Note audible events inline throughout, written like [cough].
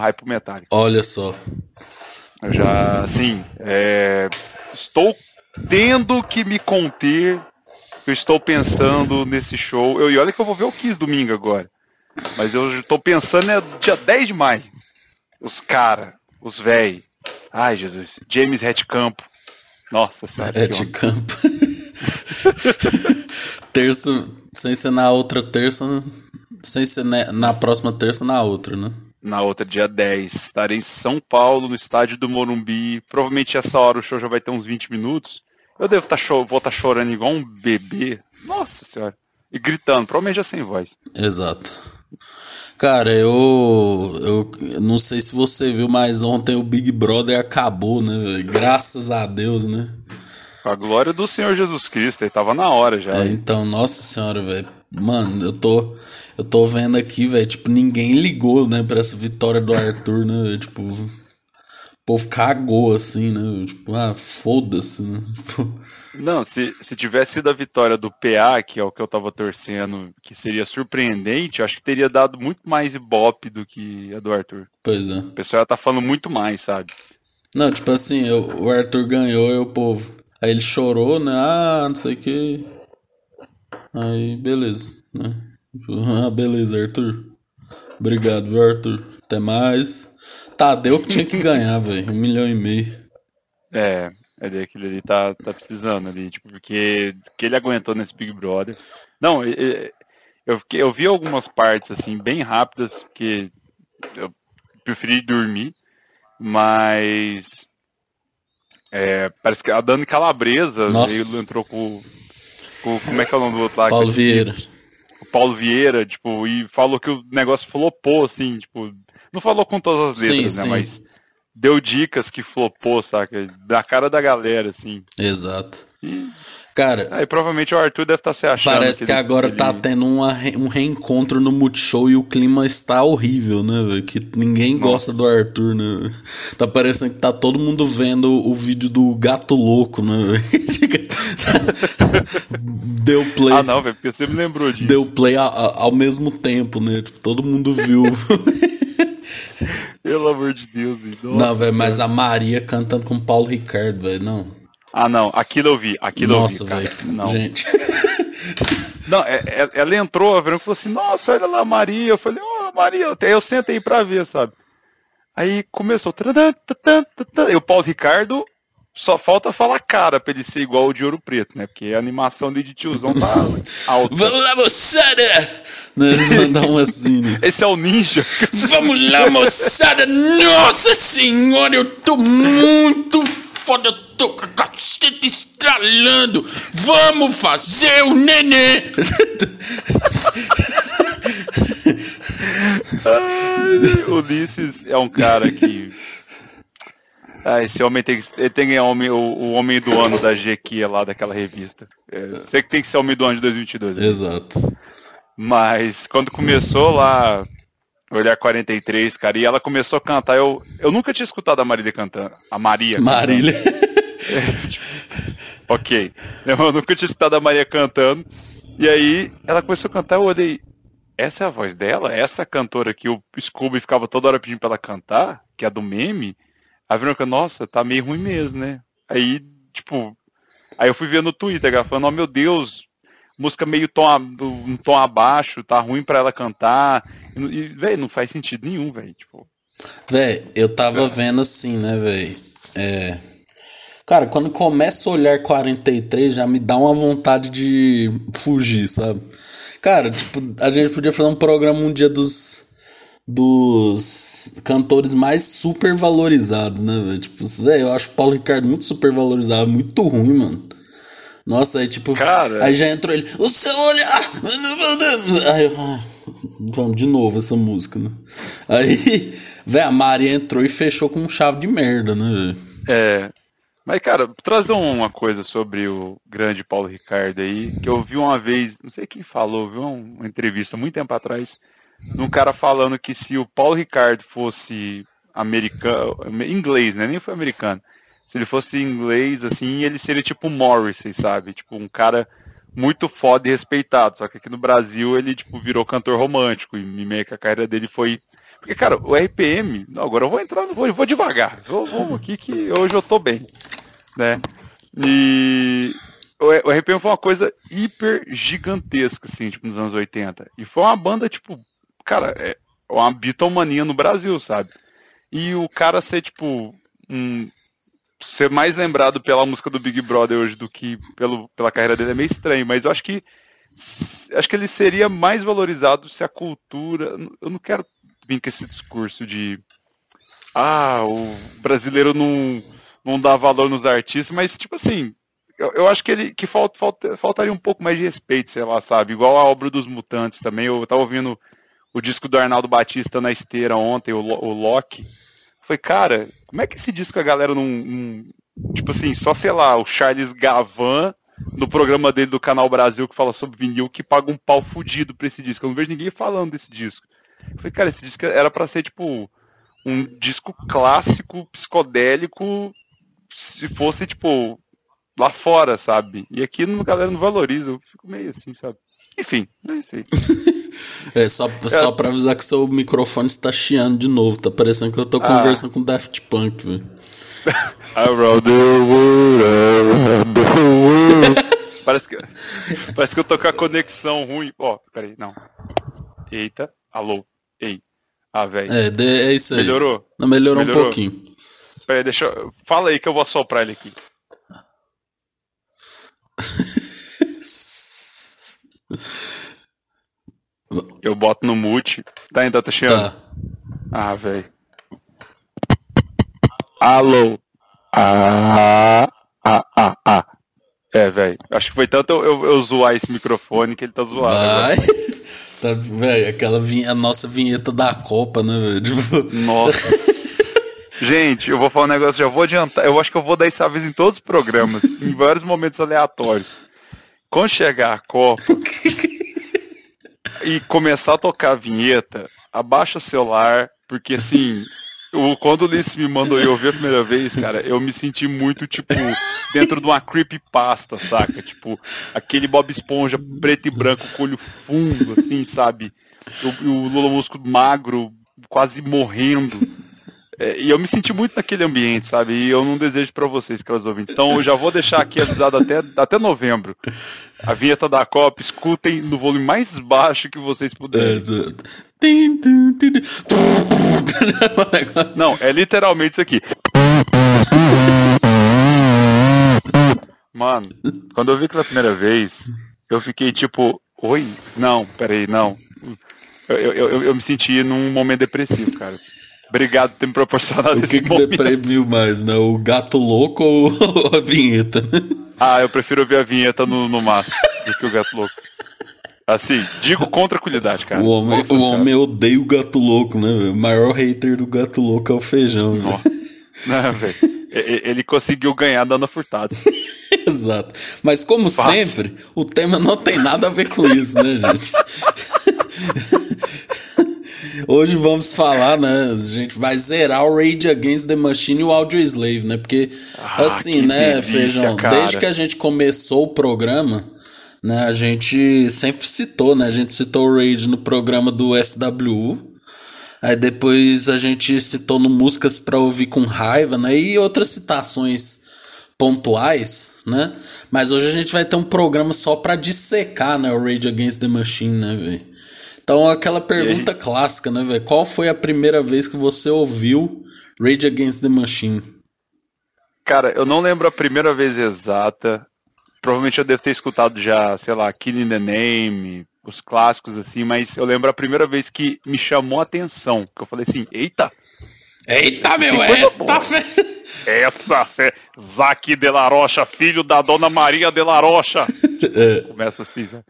Hype metálico. Olha só. Eu já, assim, é, estou tendo que me conter. Eu estou pensando nesse show. Eu, e olha que eu vou ver o Kiss domingo agora. Mas eu estou pensando é dia 10 de maio. Os cara, os véi. Ai, Jesus. James Campo. Nossa senhora. Campo. [laughs] terça, sem ser na outra terça, sem ser na próxima terça, na outra, né? Na outra, dia 10. Estarei em São Paulo, no estádio do Morumbi. Provavelmente essa hora o show já vai ter uns 20 minutos. Eu devo estar tá vou estar tá chorando igual um bebê. Nossa senhora. E gritando, provavelmente já sem voz. Exato. Cara, eu, eu não sei se você viu, mas ontem o Big Brother acabou, né, velho? Graças a Deus, né? A glória do Senhor Jesus Cristo, ele tava na hora já. É, então, nossa senhora, velho. Mano, eu tô eu tô vendo aqui, velho, tipo, ninguém ligou, né, pra essa vitória do Arthur, né? Tipo, o povo cagou assim, né? Tipo, ah, foda-se, né? [laughs] Tipo, não, se, se tivesse sido a vitória do PA, que é o que eu tava torcendo, que seria surpreendente, acho que teria dado muito mais ibope do que a do Arthur. Pois é. O pessoal tá falando muito mais, sabe? Não, tipo assim, eu, o Arthur ganhou e o povo. Aí ele chorou, né? Ah, não sei o que. Aí, beleza, né? [laughs] Ah, beleza, Arthur. Obrigado, viu, Arthur? Até mais. Tadeu que tinha que ganhar, [laughs] velho. Um milhão e meio. É, é aquele ali tá, tá precisando ali, tipo, porque que ele aguentou nesse Big Brother. Não, eu, eu vi algumas partes, assim, bem rápidas, porque eu preferi dormir, mas é, parece que a Dani Calabresa veio, entrou com, com, Como é que é o nome do outro lá? Paulo Vieira. O Paulo Vieira, tipo, e falou que o negócio flopou, assim, tipo. Não falou com todas as letras, sim, né? Sim. Mas deu dicas que flopou, saca? Da cara da galera, assim. Exato. Cara. Aí provavelmente o Arthur deve estar tá se achando. Parece que, que agora ele... tá tendo uma, um reencontro no Multishow e o clima está horrível, né, Que ninguém Nossa. gosta do Arthur, né? [laughs] Tá parecendo que tá todo mundo vendo o vídeo do gato louco, né? [laughs] Deu play. Ah, não, velho, porque você me lembrou disso. Deu play a, a, ao mesmo tempo, né? Tipo, todo mundo viu. [laughs] Pelo amor de Deus. Não, velho, mas a Maria cantando com o Paulo Ricardo, velho, não. Ah, não, aquilo eu vi, aquilo Nossa, eu vi. Nossa, velho, gente. [laughs] não, é, é, ela entrou, a e falou assim: Nossa, olha lá, Maria. Eu falei: Ô, oh, Maria, eu, eu sentei pra ver, sabe? Aí começou. E o Paulo Ricardo só falta falar cara pra ele ser igual o de Ouro Preto, né? Porque a animação de tiozão tá [laughs] alta. Vamos lá, moçada! Mandar um assim, né? Esse é o ninja. [laughs] Vamos lá, moçada! Nossa senhora, eu tô muito foda, tô com a caceta estralando! Vamos fazer o nenê! Ai, Ulisses é um cara que ah, esse homem tem que, ele tem que ganhar o, o, homem do ano da GQ lá, daquela revista. É, sei que tem que ser o homem do ano de 2022. Né? Exato. Mas quando começou lá, Olhar 43, cara, e ela começou a cantar, eu, eu nunca tinha escutado a Marília cantando. A Maria. Marília. É, [laughs] ok. Eu nunca tinha escutado a Maria cantando. E aí ela começou a cantar, eu olhei, essa é a voz dela? Essa cantora que o Scooby ficava toda hora pedindo pra ela cantar, que é a do meme? A Verônica, nossa, tá meio ruim mesmo, né? Aí, tipo, aí eu fui ver no Twitter, ela falando, oh meu Deus, música meio tom, um tom abaixo, tá ruim pra ela cantar. E, velho, não faz sentido nenhum, velho. Tipo. Velho, eu tava vendo assim, né, velho? É. Cara, quando começa a olhar 43, já me dá uma vontade de fugir, sabe? Cara, tipo, a gente podia fazer um programa um dia dos dos cantores mais super valorizados, né, velho? Tipo, velho, eu acho o Paulo Ricardo muito super valorizado, muito ruim, mano. Nossa, aí tipo, Cara. aí já entrou ele, o seu olhar. [laughs] Aí eu, ah, vamos de novo essa música, né? Aí, [laughs] velho, a Maria entrou e fechou com chave de merda, né, velho? É. Mas, cara, trazer uma coisa sobre o grande Paulo Ricardo aí, que eu vi uma vez, não sei quem falou, viu uma entrevista muito tempo atrás de um cara falando que se o Paulo Ricardo fosse americano, inglês, né? Nem foi americano. se ele fosse inglês, assim, ele seria tipo Morrissey, sabe? Tipo, um cara muito foda e respeitado. Só que aqui no Brasil ele, tipo, virou cantor romântico. E meio que a carreira dele foi. Porque, cara, o RPM. Não, agora eu vou entrar, vou, vou devagar. Vamos aqui que hoje eu tô bem. Né? E o RPM foi uma coisa hiper gigantesca, assim, tipo, nos anos 80. E foi uma banda, tipo, cara, é uma bitomania no Brasil, sabe? E o cara ser, tipo, um, ser mais lembrado pela música do Big Brother hoje do que pelo, pela carreira dele é meio estranho, mas eu acho que acho que ele seria mais valorizado se a cultura. Eu não quero vir com esse discurso de ah, o brasileiro não, não dá valor nos artistas, mas tipo assim, eu, eu acho que ele que falta, falta, faltaria um pouco mais de respeito, sei lá, sabe? Igual a obra dos mutantes também. Eu tava ouvindo o disco do Arnaldo Batista na esteira ontem, o, o Loki. Foi, cara, como é que esse disco a galera não, não, Tipo assim, só sei lá, o Charles Gavan, no programa dele do Canal Brasil, que fala sobre vinil, que paga um pau fudido pra esse disco. Eu não vejo ninguém falando desse disco. Foi, cara, esse disco era para ser, tipo, um disco clássico, psicodélico, se fosse, tipo, lá fora, sabe? E aqui a galera não valoriza, eu fico meio assim, sabe? Enfim, é isso aí. [laughs] é, só, é. só pra avisar que seu microfone está chiando de novo. Tá parecendo que eu tô ah. conversando com Daft Punk, velho. around the world, around the world. [laughs] parece, que, parece que eu tô com a conexão ruim. Ó, oh, peraí, não. Eita, alô, ei. Ah, velho. É, é isso aí. Melhorou? Não, melhorou, melhorou? um pouquinho. Peraí, deixa eu... Fala aí que eu vou assoprar ele aqui. [laughs] Eu boto no mute. Tá ainda, tá cheando? Tá. Ah, velho. Alô. Ah, ah, ah, ah. É, velho. Acho que foi tanto eu, eu, eu, zoar esse microfone que ele tá zoado. Vai. [laughs] tá, velho, aquela vinha, a nossa vinheta da Copa, né, velho? Tipo... Nossa. [laughs] Gente, eu vou falar um negócio, já vou adiantar. Eu acho que eu vou dar esse aviso em todos os programas, [laughs] em vários momentos aleatórios. Quando chegar a Copa e começar a tocar a vinheta, abaixa o celular, porque assim, o, quando o Ulisses me mandou eu ouvir a primeira vez, cara, eu me senti muito, tipo, dentro de uma creepypasta, saca? Tipo, aquele Bob Esponja preto e branco, com olho fundo, assim, sabe? O, o Lula Mosco magro, quase morrendo. É, e eu me senti muito naquele ambiente, sabe? E eu não desejo para vocês, caros ouvintes. Então eu já vou deixar aqui avisado até, até novembro. A vinheta da Copa, escutem no volume mais baixo que vocês puderem. Não, é literalmente isso aqui. Mano, quando eu vi pela primeira vez, eu fiquei tipo, oi? Não, peraí, não. Eu, eu, eu, eu me senti num momento depressivo, cara. Obrigado por ter me proporcionado o que esse que momento. deprimiu mais, né? O gato louco ou [laughs] a vinheta? Ah, eu prefiro ouvir a vinheta no, no máximo do que o gato louco. Assim, digo com tranquilidade, cara. O homem, o homem odeia o gato louco, né? O maior hater do gato louco é o feijão. Não, velho. Ele conseguiu ganhar dando furtada. [laughs] Exato. Mas como Fácil. sempre, o tema não tem nada a ver com isso, né, gente? [laughs] Hoje vamos falar, né? A gente vai zerar o Rage Against the Machine e o Audio Slave, né? Porque, ah, assim, né, delícia, Feijão, cara. desde que a gente começou o programa, né, a gente sempre citou, né? A gente citou o Rage no programa do SWU. Aí depois a gente citou no Músicas para Ouvir com Raiva, né? E outras citações pontuais, né? Mas hoje a gente vai ter um programa só para dissecar, né, o Rage Against the Machine, né, velho? Então, aquela pergunta clássica, né, velho? Qual foi a primeira vez que você ouviu Rage Against the Machine? Cara, eu não lembro a primeira vez exata. Provavelmente eu devo ter escutado já, sei lá, Killing the Name, os clássicos assim, mas eu lembro a primeira vez que me chamou a atenção, que eu falei assim, eita! Eita, meu, essa fé! Essa fé! Zaque de la Rocha, filho da dona Maria de la Rocha! [laughs] É. Começa assim, né?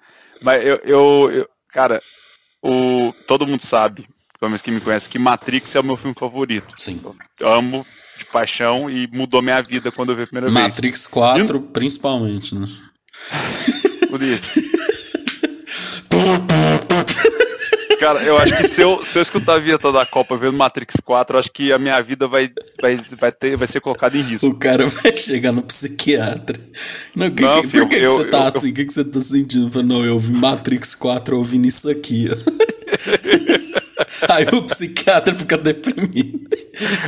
Mas eu, eu, eu, cara, o, todo mundo sabe, pelo menos que me conhece, que Matrix é o meu filme favorito. Sim. Eu amo de paixão e mudou minha vida quando eu vi a primeira Matrix vez. Matrix 4, e... principalmente, né? Por isso. [laughs] Cara, eu acho que se eu, se eu escutar a vinheta da Copa vendo Matrix 4, eu acho que a minha vida vai, vai, vai, ter, vai ser colocada em risco. O cara vai chegar no psiquiatra. Não, que, não, que, filho, por que, eu, que você tá eu, assim? O que, que você tá sentindo? Não, eu vi Matrix 4 ouvindo isso aqui, ó. [laughs] [laughs] Aí o psiquiatra fica deprimido.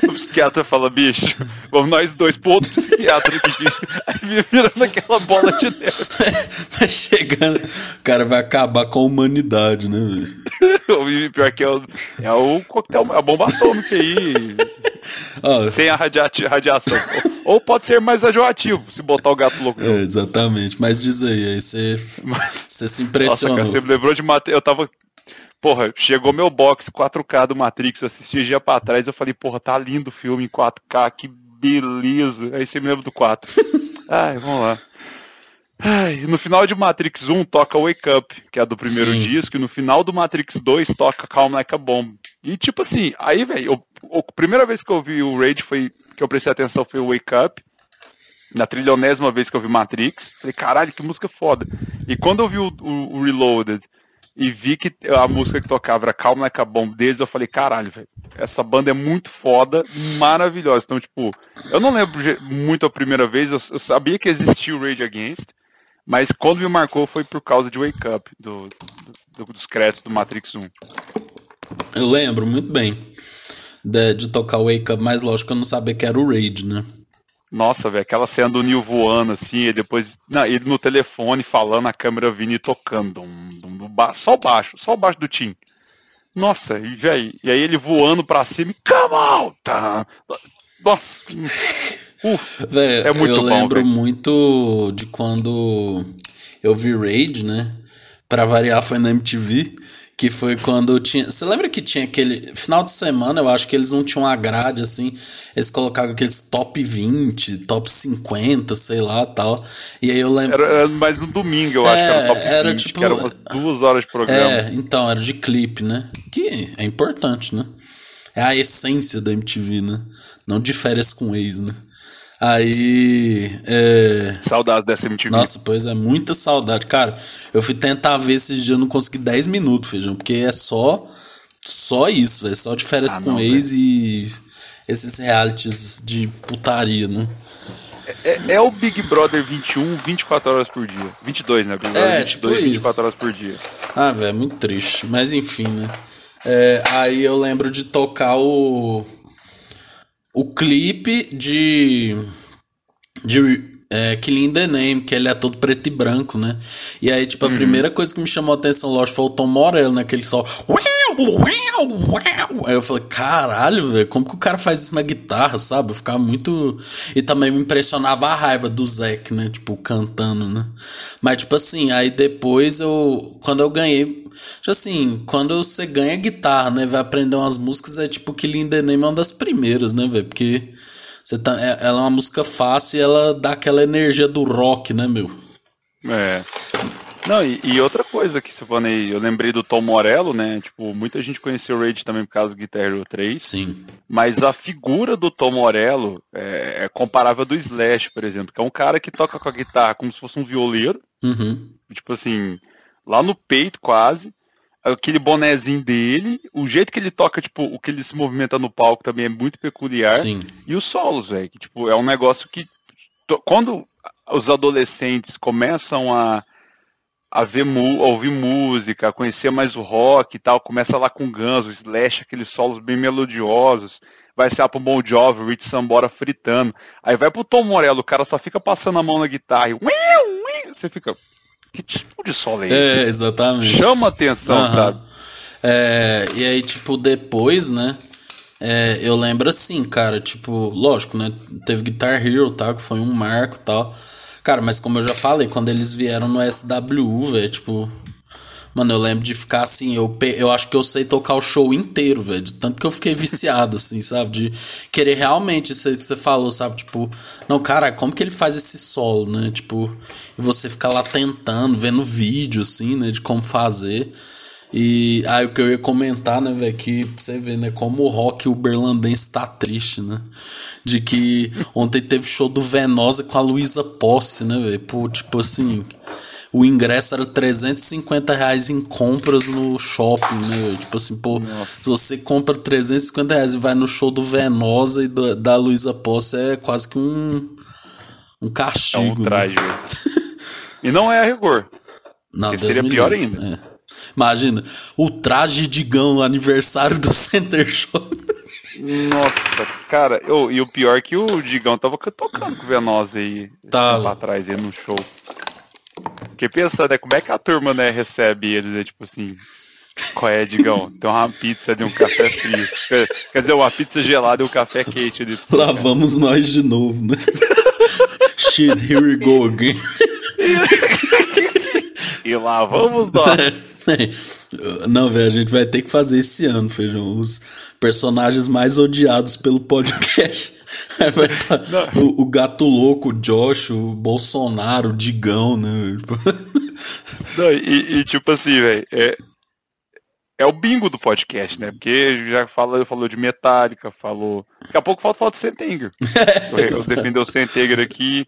O psiquiatra fala, bicho, vamos nós dois pro outro psiquiatra aqui. Aí virando aquela bola de neve. [laughs] Vai chegando, o cara vai acabar com a humanidade, né, velho? [laughs] Pior que é o, é o coquetel, a bomba atômica aí. Oh. Sem a radiação. Ou pode ser mais radioativo, se botar o gato louco. É, exatamente, mas diz aí, aí você, você se impressionou. Nossa, cara, você me lembrou de Mate... Eu tava Porra, chegou meu box 4K do Matrix, eu assisti dia pra trás, eu falei, porra, tá lindo o filme em 4K, que beleza. Aí você me lembra do 4. [laughs] Ai, vamos lá. Ai, no final de Matrix 1 toca Wake Up, que é do primeiro Sim. disco, e no final do Matrix 2 toca Calm Like a Bomb. E tipo assim, aí, velho, a primeira vez que eu vi o Raid foi que eu prestei atenção foi o Wake Up. Na trilionésima vez que eu vi Matrix, falei, caralho, que música foda. E quando eu vi o, o, o Reloaded e vi que a música que tocava era Calm Like a Bomb deles, eu falei, caralho, velho, essa banda é muito foda, maravilhosa. Então, tipo, eu não lembro muito a primeira vez, eu, eu sabia que existia o Rage Against, mas quando me marcou foi por causa de Wake Up, do, do, dos créditos do Matrix 1. Eu lembro muito bem de, de tocar Wake Up, mas lógico que eu não sabia que era o Rage, né? Nossa, velho, aquela cena do Neil voando assim, e depois. Não, ele no telefone falando, a câmera vindo e tocando. Um, um, só o baixo, só o baixo do Tim. Nossa, e, véio, e aí ele voando pra cima e. Come on! Tá. Nossa! Uf, véio, é muito eu bom. Lembro véio. muito de quando eu vi Raid, né? Pra variar, foi na MTV. Que foi quando tinha. Você lembra que tinha aquele. Final de semana, eu acho que eles não tinham uma grade assim. Eles colocavam aqueles top 20, top 50, sei lá tal. E aí eu lembro. Era, era mais no domingo, eu é, acho que era top 20, era, tipo, era umas duas horas de programa. É, então, era de clipe, né? Que é importante, né? É a essência da MTV, né? Não de férias com ex, né? Aí. É... Saudades dessa MTV. Nossa, pois é, muita saudade. Cara, eu fui tentar ver esses dias, eu não consegui 10 minutos, feijão, porque é só. Só isso, é só de férias ah, com não, ex véio. e esses realities de putaria, né? É, é, é, o Big Brother 21, 24 horas por dia. 22, né? Big Brother é, 22, tipo 24 isso. horas por dia. Ah, velho, é muito triste. Mas enfim, né? É, aí eu lembro de tocar o o clipe de. de é, Killing the Name, que ele é todo preto e branco, né? E aí, tipo, a uhum. primeira coisa que me chamou a atenção, lógico, foi o Tom Morello, né? Que ele só. Aí eu falei, caralho, velho, como que o cara faz isso na guitarra, sabe? Eu ficava muito. E também me impressionava a raiva do Zack, né? Tipo, cantando, né? Mas, tipo assim, aí depois eu. Quando eu ganhei Tipo assim, quando você ganha guitarra, né, vai aprender umas músicas, é tipo que Linda Name é uma das primeiras, né, velho? Porque você tá, é, ela é uma música fácil e ela dá aquela energia do rock, né, meu? É. Não, e, e outra coisa que você falou aí, eu lembrei do Tom Morello, né? Tipo, muita gente conheceu o Rage também por causa do Guitar Hero 3. Sim. Mas a figura do Tom Morello é, é comparável do Slash, por exemplo, que é um cara que toca com a guitarra como se fosse um violeiro. Uhum. Tipo assim, lá no peito quase. Aquele bonezinho dele, o jeito que ele toca, tipo, o que ele se movimenta no palco também é muito peculiar. Sim. E os solos, velho, que tipo, é um negócio que quando os adolescentes começam a, a ver a ouvir música, a conhecer mais o rock e tal, começa lá com Guns, o Slash, aqueles solos bem melodiosos, vai ser pro Bon Jovi, o Rich Sambora fritando, aí vai pro Tom Morello, o cara só fica passando a mão na guitarra e você fica, que tipo de solo é, é esse? É, exatamente. Chama atenção, uhum. sabe? É, e aí, tipo, depois, né? É, eu lembro assim, cara, tipo, lógico, né? Teve Guitar Hero, tá? Que foi um marco tal. Cara, mas como eu já falei, quando eles vieram no SWU, velho, tipo, Mano, eu lembro de ficar assim, eu, eu acho que eu sei tocar o show inteiro, velho. Tanto que eu fiquei viciado, assim, sabe? De querer realmente, você falou, sabe? Tipo, não, cara, como que ele faz esse solo, né? Tipo, e você ficar lá tentando, vendo vídeo, assim, né? De como fazer. E aí o que eu ia comentar, né, velho, que pra você ver, né, como o rock uberlandense tá triste, né? De que ontem teve show do Venosa com a Luísa Posse, né, velho? Tipo assim, o ingresso era 350 reais em compras no shopping, né? Tipo assim, pô, Nossa. se você compra 350 reais e vai no show do Venosa e do, da Luísa Posse, é quase que um, um castigo. É um traje. Né? [laughs] e não é a rigor. Não, seria pior livre. ainda. É. Imagina, o traje de gão aniversário do [laughs] Center Show. Nossa, cara, eu, e o pior é que o Digão tava tocando com o Venosa aí tá. lá atrás, aí no show. Fiquei pensando, né, como é que a turma, né, recebe eles, né, tipo assim, qual é, Digão? Tem uma pizza de um café frio. Quer dizer, uma pizza gelada e um café quente. Ali Lá vamos nós de novo, né? [laughs] Shit, here we go again. [laughs] e lá vamos nós. [laughs] Não, velho, a gente vai ter que fazer esse ano, Feijão. Os personagens mais odiados pelo podcast. Aí vai tá o, o, Gato Louco, o Josh, o Bolsonaro, o Digão, né? [laughs] Não, e, e tipo assim, velho, é, é o bingo do podcast, né? Porque já falou, falou de Metallica, falou. Daqui a pouco falta falar do Sentenger. [laughs] eu, eu defender o Sentenger aqui,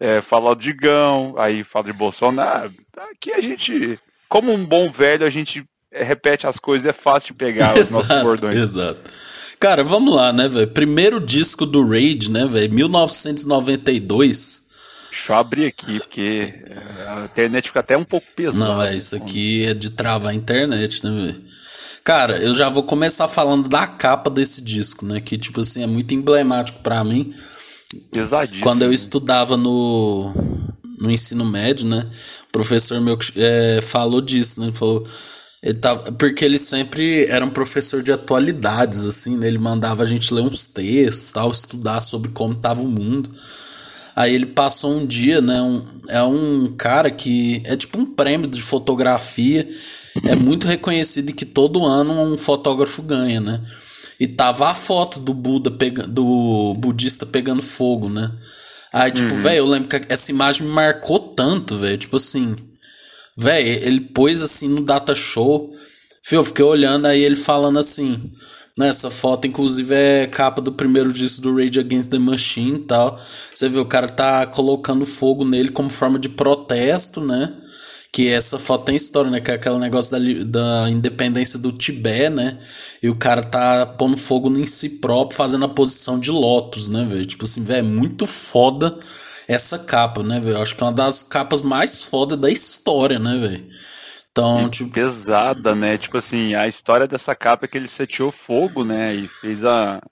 é, falar do Digão, aí fala de Bolsonaro. Aqui a gente como um bom velho, a gente repete as coisas, é fácil de pegar exato, os nossos bordões. Exato. Cara, vamos lá, né, velho? Primeiro disco do Raid, né, velho? 1992. Deixa eu abrir aqui, porque a internet fica até um pouco pesada. Não, é isso aqui é de travar a internet, né, velho? Cara, eu já vou começar falando da capa desse disco, né? Que, tipo assim, é muito emblemático para mim. Pesadíssimo. Quando eu estudava no, no ensino médio, né? O professor meu é, falou disso, né? Ele falou. Ele tava, porque ele sempre era um professor de atualidades, assim, né? Ele mandava a gente ler uns textos, tal, estudar sobre como estava o mundo. Aí ele passou um dia, né? Um, é um cara que é tipo um prêmio de fotografia, é muito reconhecido e que todo ano um fotógrafo ganha, né? E tava a foto do Buda pega, do budista pegando fogo, né? Aí, tipo, uhum. velho, eu lembro que essa imagem me marcou tanto, velho. Tipo assim, velho, ele pôs assim no data show. Fio, eu fiquei olhando aí ele falando assim. Né, essa foto, inclusive, é capa do primeiro disco do Rage Against the Machine e tal. Você vê, o cara tá colocando fogo nele como forma de protesto, né? Que essa foto tem história, né? Que é aquele negócio da, da independência do Tibete, né? E o cara tá pondo fogo em si próprio, fazendo a posição de Lotus, né, velho? Tipo assim, velho, é muito foda essa capa, né, velho? Acho que é uma das capas mais foda da história, né, velho? Então, e tipo... Pesada, né? Tipo assim, a história dessa capa é que ele seteou fogo, né? E fez a,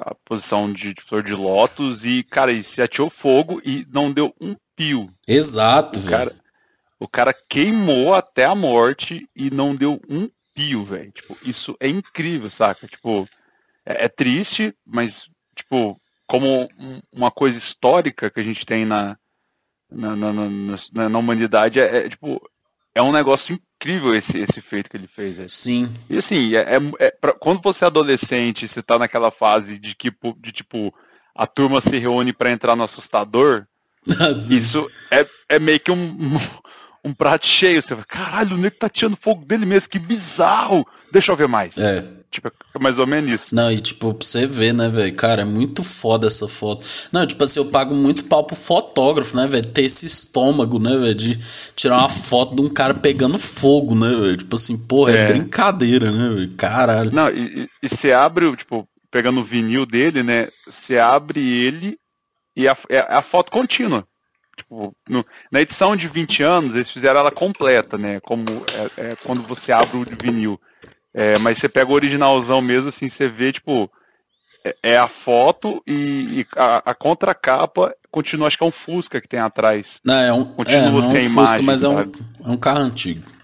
a posição de flor de lótus e, cara, ele se ateou fogo e não deu um pio. Exato, velho. O cara queimou até a morte e não deu um pio, velho. Tipo, isso é incrível, saca? Tipo, é, é triste, mas, tipo, como um, uma coisa histórica que a gente tem na, na, na, na, na humanidade, é, é, tipo, é um negócio incrível esse, esse feito que ele fez. Véio. Sim. E assim, é, é, é pra, quando você é adolescente, você tá naquela fase de, que, de tipo, a turma se reúne para entrar no assustador, [laughs] isso é, é meio que um, um prato cheio. Você fala, caralho, o nego tá tirando fogo dele mesmo, que bizarro. Deixa eu ver mais. É. Tipo, é mais ou menos isso. Não, e tipo, pra você ver, né, velho? Cara, é muito foda essa foto. Não, tipo assim, eu pago muito pau pro fotógrafo, né, velho? Ter esse estômago, né, velho? De tirar uma foto de um cara pegando fogo, né, velho? Tipo assim, porra, é, é brincadeira, né, velho? Caralho. Não, e você abre, tipo, pegando o vinil dele, né? Você abre ele e a, é a foto contínua. Tipo, no, na edição de 20 anos, eles fizeram ela completa, né? Como é, é quando você abre o vinil. É, mas você pega o originalzão mesmo, assim, você vê, tipo, é, é a foto e, e a, a contracapa continua, acho que é um Fusca que tem atrás. Não, é um, continua é, não é um Fusca, imagem, mas é um, é um carro antigo.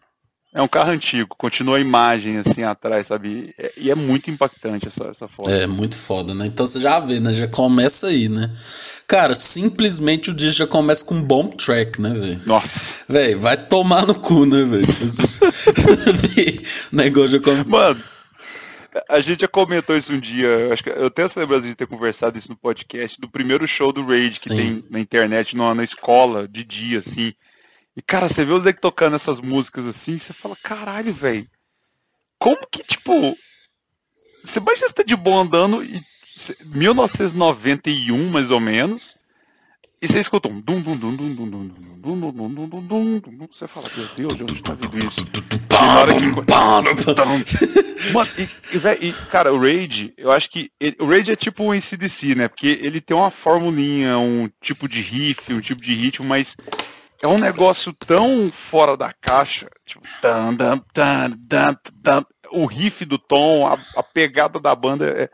É um carro antigo, continua a imagem assim atrás, sabe? E é muito impactante essa, essa foto. É, muito foda, né? Então você já vê, né? Já começa aí, né? Cara, simplesmente o dia já começa com um bom track, né, velho? Nossa. Velho, vai tomar no cu, né, velho? o [laughs] negócio já começa. Mano, a gente já comentou isso um dia, acho que eu tenho essa lembrança de ter conversado isso no podcast, do primeiro show do Rage que tem na internet, na, na escola, de dia, assim. E, cara, você vê o Zeke tocando essas músicas assim, você fala, caralho, velho. Como que, tipo. Você imagina você tá de boa andando e. 1991, mais ou menos. E você escuta um dum dum dum dum dum dum dum dum dum dum dum dum dum Você fala, meu Deus, de onde tá vindo isso? E na hora que. Mano, e, e, e, cara, o Raid, eu acho que. Ele, o Raid é tipo um ACDC, né? Porque ele tem uma formulinha, um tipo de riff, um tipo de ritmo, mas é um negócio tão fora da caixa. Tipo, dan, dan, dan, dan, o riff do tom, a, a pegada da banda é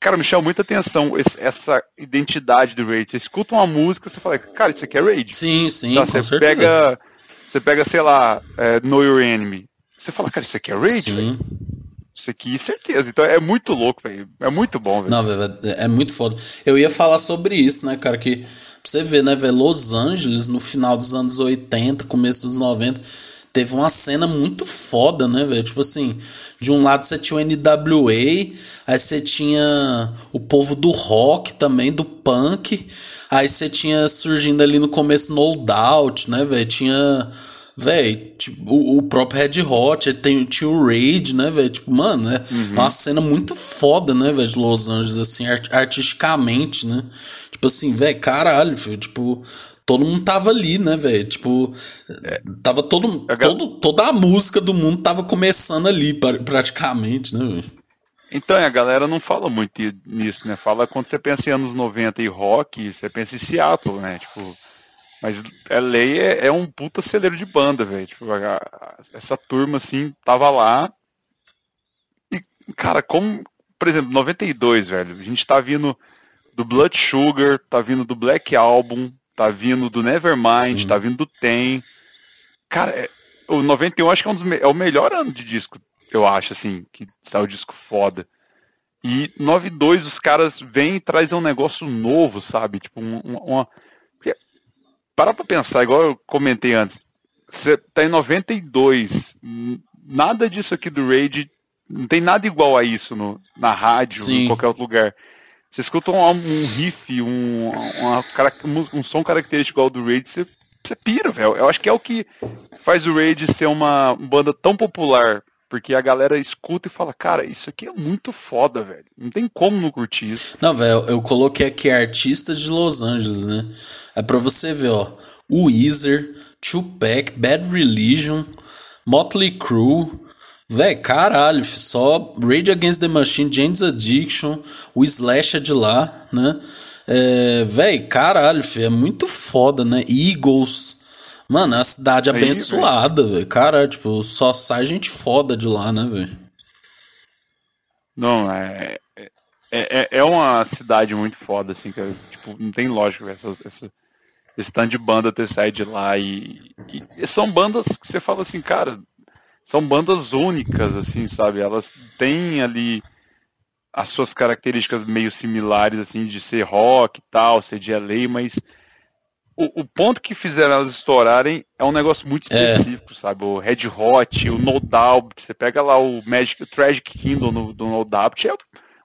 Cara, me chama muita atenção esse, essa identidade do Raid. Você escuta uma música, você fala, cara, isso aqui é Raid. Sim, sim, então, você certeza. pega, Você pega, sei lá, é, Know Your Enemy. Você fala, cara, isso aqui é Raid, Sim. Isso aqui, certeza. Então é muito louco, velho. É muito bom, velho. Não, velho, é muito foda. Eu ia falar sobre isso, né, cara, que você ver, né, velho, Los Angeles, no final dos anos 80, começo dos 90 teve uma cena muito foda, né, velho? Tipo assim, de um lado você tinha o NWA, aí você tinha o povo do rock também, do punk, aí você tinha surgindo ali no começo No Doubt, né, velho? Tinha, velho, tipo, o, o, próprio Red Hot, tem, tinha o Raid, né, velho? Tipo, mano, é uhum. uma cena muito foda, né, velho, de Los Angeles, assim, art artisticamente, né? Tipo assim, velho, caralho, filho, tipo, todo mundo tava ali, né, velho? Tipo, é. tava todo, todo, toda a música do mundo tava começando ali, praticamente, né, velho? Então, a galera não fala muito nisso, né? Fala quando você pensa em anos 90 e rock, você pensa em Seattle, né? Tipo, mas LA é, é um puta celeiro de banda, velho. Tipo, essa turma, assim, tava lá. E, cara, como, por exemplo, 92, velho, a gente tá vindo do Blood Sugar, tá vindo do Black Album, tá vindo do Nevermind, Sim. tá vindo do Tem. Cara, é, o 91 acho que é, um dos, é o melhor ano de disco, eu acho, assim, que saiu disco foda. E 92 os caras vêm e trazem um negócio novo, sabe? Tipo, um, uma. Para pra pensar, igual eu comentei antes. Você tá em 92, nada disso aqui do Raid, não tem nada igual a isso no, na rádio, Sim. em qualquer outro lugar. Você escuta um, um riff, um, uma, um, som característico igual ao do Raid, você, você pira, velho. Eu acho que é o que faz o Raid ser uma banda tão popular. Porque a galera escuta e fala, cara, isso aqui é muito foda, velho. Não tem como não curtir isso. Não, velho, eu coloquei aqui artistas de Los Angeles, né? É pra você ver, ó. Weezer, Tupac, Bad Religion, Motley Crue, Véi, caralho, só Rage Against the Machine, James Addiction, o Slash é de lá, né? É, véi, caralho, é muito foda, né? Eagles. Mano, é a cidade abençoada, velho. Cara, tipo, só sai gente foda de lá, né, velho? Não, é, é, é, é uma cidade muito foda, assim, que tipo, não tem lógica essa, essa, esse tanto de banda ter saído de lá e, e, são bandas que você fala assim, cara, são bandas únicas, assim, sabe? Elas têm ali as suas características meio similares, assim, de ser rock e tal, ser de LA, mas o, o, ponto que fizeram elas estourarem é um negócio muito é. específico, é. sabe? O Red Hot, o No Doubt, você pega lá o Magic, o Tragic Kingdom no, do No Doubt, é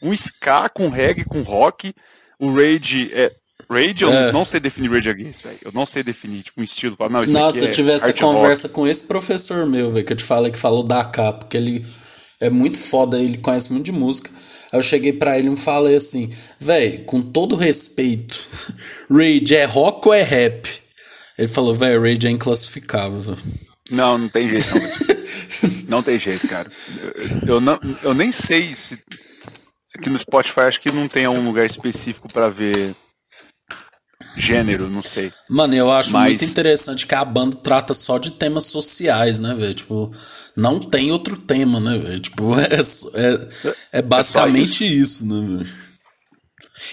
um ska com reggae, com rock, o Rage é Raid, eu é. não sei definir Rage Against, velho. Eu não sei definir, tipo, um estilo. Não, Nossa, se eu é tivesse conversa com esse professor meu, velho, que eu te falei que falou da capa, porque ele é muito foda, ele conhece muito de música. Aí eu cheguei pra ele e falei assim, velho, com todo respeito, [laughs] Rage é rock ou é rap? Ele falou, velho, Rage é inclassificável. Não, não tem jeito, não. [laughs] não tem jeito, cara. Eu, eu, não, eu nem sei se. Aqui no Spotify acho que não tem um lugar específico para ver gênero, não sei. Mano, eu acho Mas... muito interessante que a banda trata só de temas sociais, né, velho? Tipo, não tem outro tema, né, velho? Tipo, [laughs] é, é, é basicamente é isso. isso, né, velho?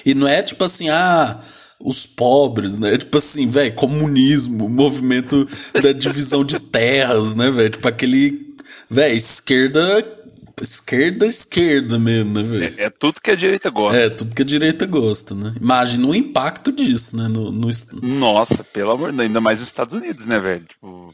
E não é tipo assim, ah, os pobres, né? Tipo assim, velho, comunismo, movimento da divisão de terras, né, velho? Tipo aquele, velho, esquerda esquerda, esquerda mesmo, né, velho? É, é, tudo que a direita gosta. É, tudo que a direita gosta, né? Imagina o impacto disso, né? No, no... Nossa, pelo amor de Deus, ainda mais nos Estados Unidos, né, velho? Tipo,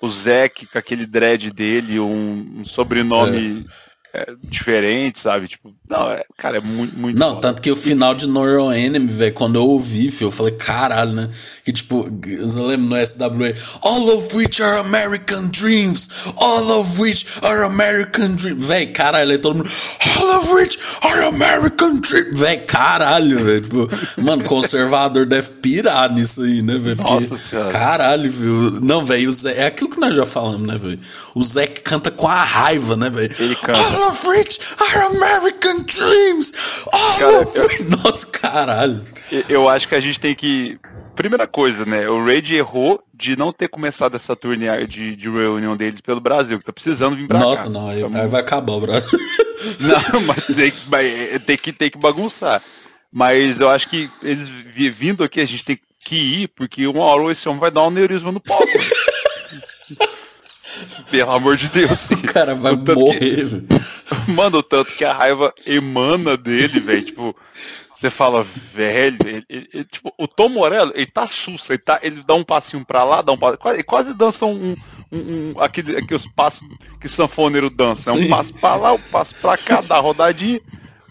o Zeke com aquele dread dele, um, um sobrenome é, diferentes, sabe? Tipo, não, é, cara, é muito, muito Não, foda. tanto que o final de No Your Enemy, velho, quando eu ouvi, filho, eu falei, caralho, né? Que tipo, você lembra no SWA? All of which are American dreams! All of which are American dreams! Véi, caralho, aí todo mundo. All of which are American dreams! Véi, caralho, velho. Tipo, mano, conservador deve pirar nisso aí, né, velho? Nossa Senhora. caralho, viu? Não, velho. É aquilo que nós já falamos, né, velho? O Zé que canta com a raiva, né, velho? Ele canta. Of which are American dreams! All Cara, of which. [laughs] Nossa, caralho. Eu- Eu acho que a gente tem que. Primeira coisa, né? O Raid errou de não ter começado essa turnê de, de reunião deles pelo Brasil, que tá precisando vir pra Nossa, cá. não, aí, Tá aí vai acabar o Brasil. [laughs] Não, mas tem que, é, tem que, tem que bagunçar. Mas eu acho que eles vi- vindo aqui, a gente tem que ir, porque uma hora esse homem vai dar um aneurisma no palco. [laughs] Pelo amor de Deus. o cara vai O morrer, velho. Mano, o tanto que a raiva emana dele, velho. Tipo, você fala, velho. Ele, ele- ele- tipo, o Tom Morello, ele tá susto. Ele, tá, ele dá um passinho pra lá, dá um passo. Quase, quase dança um. um, um aquele, aqueles passos que sanfoneiro dança. É um passo pra lá, um passo pra cá, dá rodadinha.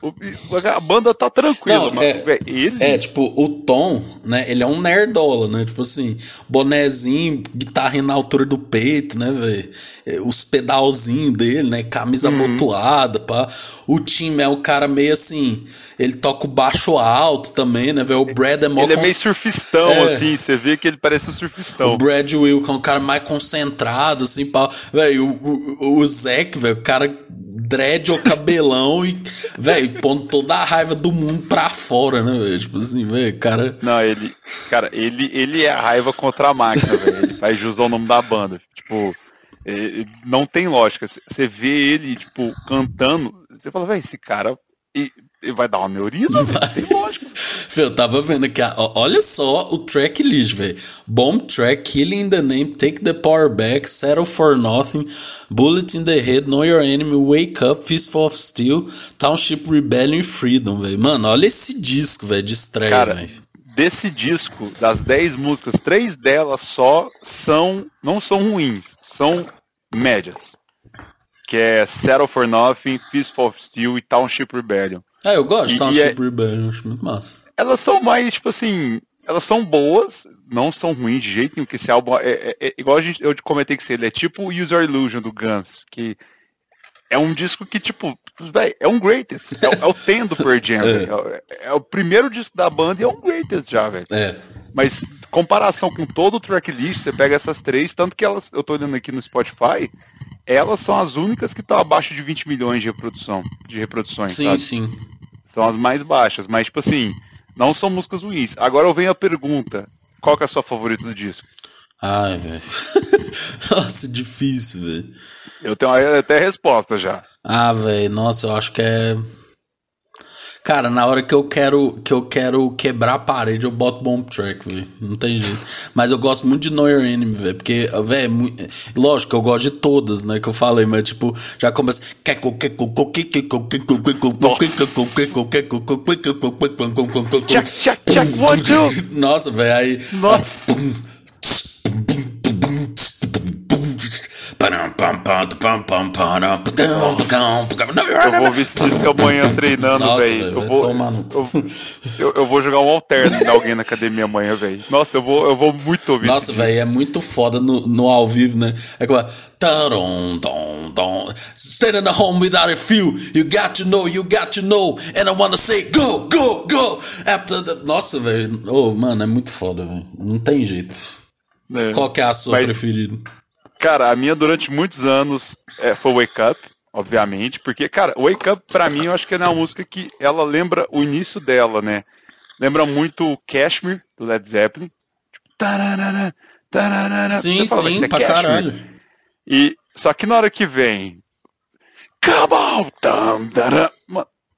O- a banda tá tranquila, Não, mas é- ele. É, tipo, o Tom, né, ele é um nerdola, né? Tipo assim, bonezinho, guitarra na altura do peito, né, velho? Os pedalzinhos dele, né? Camisa Uhum. abotoada, pá. O time é um cara meio assim, ele toca o baixo alto também, né, velho? O Brad é mó ele é meio cons- surfistão, É. assim. Você vê que ele parece um surfistão. O Brad que é um cara mais concentrado, assim, pá. Velho, o, o, o Zac, velho, o cara dread o cabelão e, velho, pondo toda a raiva do mundo pra fora, né, velho? Tipo assim, velho, cara. Não, ele. Cara, ele, ele é a raiva contra a máquina, velho. Ele faz jus ao nome da banda. Tipo, é, não tem lógica. Você vê ele, tipo, cantando, você fala, velho, esse cara e- ele vai dar uma neurisma. Não tem lógica. Eu tava vendo aqui, olha só o track list, velho. Bomb track, Killing the Name, Take the Power Back, Settle for Nothing, Bullet in the Head, Know Your Enemy, Wake Up, Fistful of Steel, Township Rebellion e Freedom, velho. Mano, olha esse disco, velho, de estreia, velho. desse disco, das 10 músicas, três delas só são. não são ruins, são médias. Que é Settle for Nothing, Peaceful of Steel e Township Rebellion. Ah, eu gosto de E- Township e é- Rebellion, acho muito massa. Elas são mais, tipo assim, elas são boas, não são ruins de jeito nenhum, que esse álbum é, é- é- igual a gente, eu comentei que ele é tipo o User Illusion do Guns, que é um disco que, tipo, véi, é um greatest, é, o- é o ten do Pearl Jam, [laughs] é, o- é o primeiro disco da banda e é um greatest já, velho. É. Mas comparação com todo o tracklist, você pega essas três, tanto que elas, eu tô olhando aqui no Spotify, elas são as únicas que estão abaixo de 20 milhões de reprodução, de reproduções, Sim, sabe? sim. São as mais baixas, mas tipo assim, não são músicas ruins. Agora eu venho a pergunta: qual que é a sua favorita do disco? Ai, velho. [laughs] Nossa, difícil, velho. Eu tenho até resposta já. Ah, velho, nossa, eu acho que é. Cara, na hora que eu quero que eu quero quebrar a parede, eu boto bomb track, velho. Não tem jeito. Mas eu gosto muito de Know Your Enemy, velho. Porque, velho, é muito... lógico eu gosto de todas, né? Que eu falei, mas tipo, já começa. Nossa, velho, aí. Nossa. Eu vou ver esse disco amanhã treinando, velho. Eu vou, eu, eu, vou jogar um alterno de alguém na academia amanhã, velho. Nossa, eu vou, eu vou muito ouvir Nossa, velho, é muito foda no, no ao vivo, né? É como. Dom. Staying in the home without a few. You got to know, you got to know. And I wanna say, go, go, go. After the... Nossa, velho. Oh, mano, é muito foda, velho. Não tem jeito. né? Qual que é a sua Mas- preferida? Cara, a minha durante muitos anos é, foi Wake Up, obviamente, porque, cara, Wake Up pra mim eu acho que é uma música que ela lembra o início dela, né? Lembra muito Cashmere, do Led Zeppelin. Tipo, tararara, tararara. Sim, fala, "Vai sim, ser pra Kashmir?" caralho. E, só que na hora que vem. Come on! Tam, taram,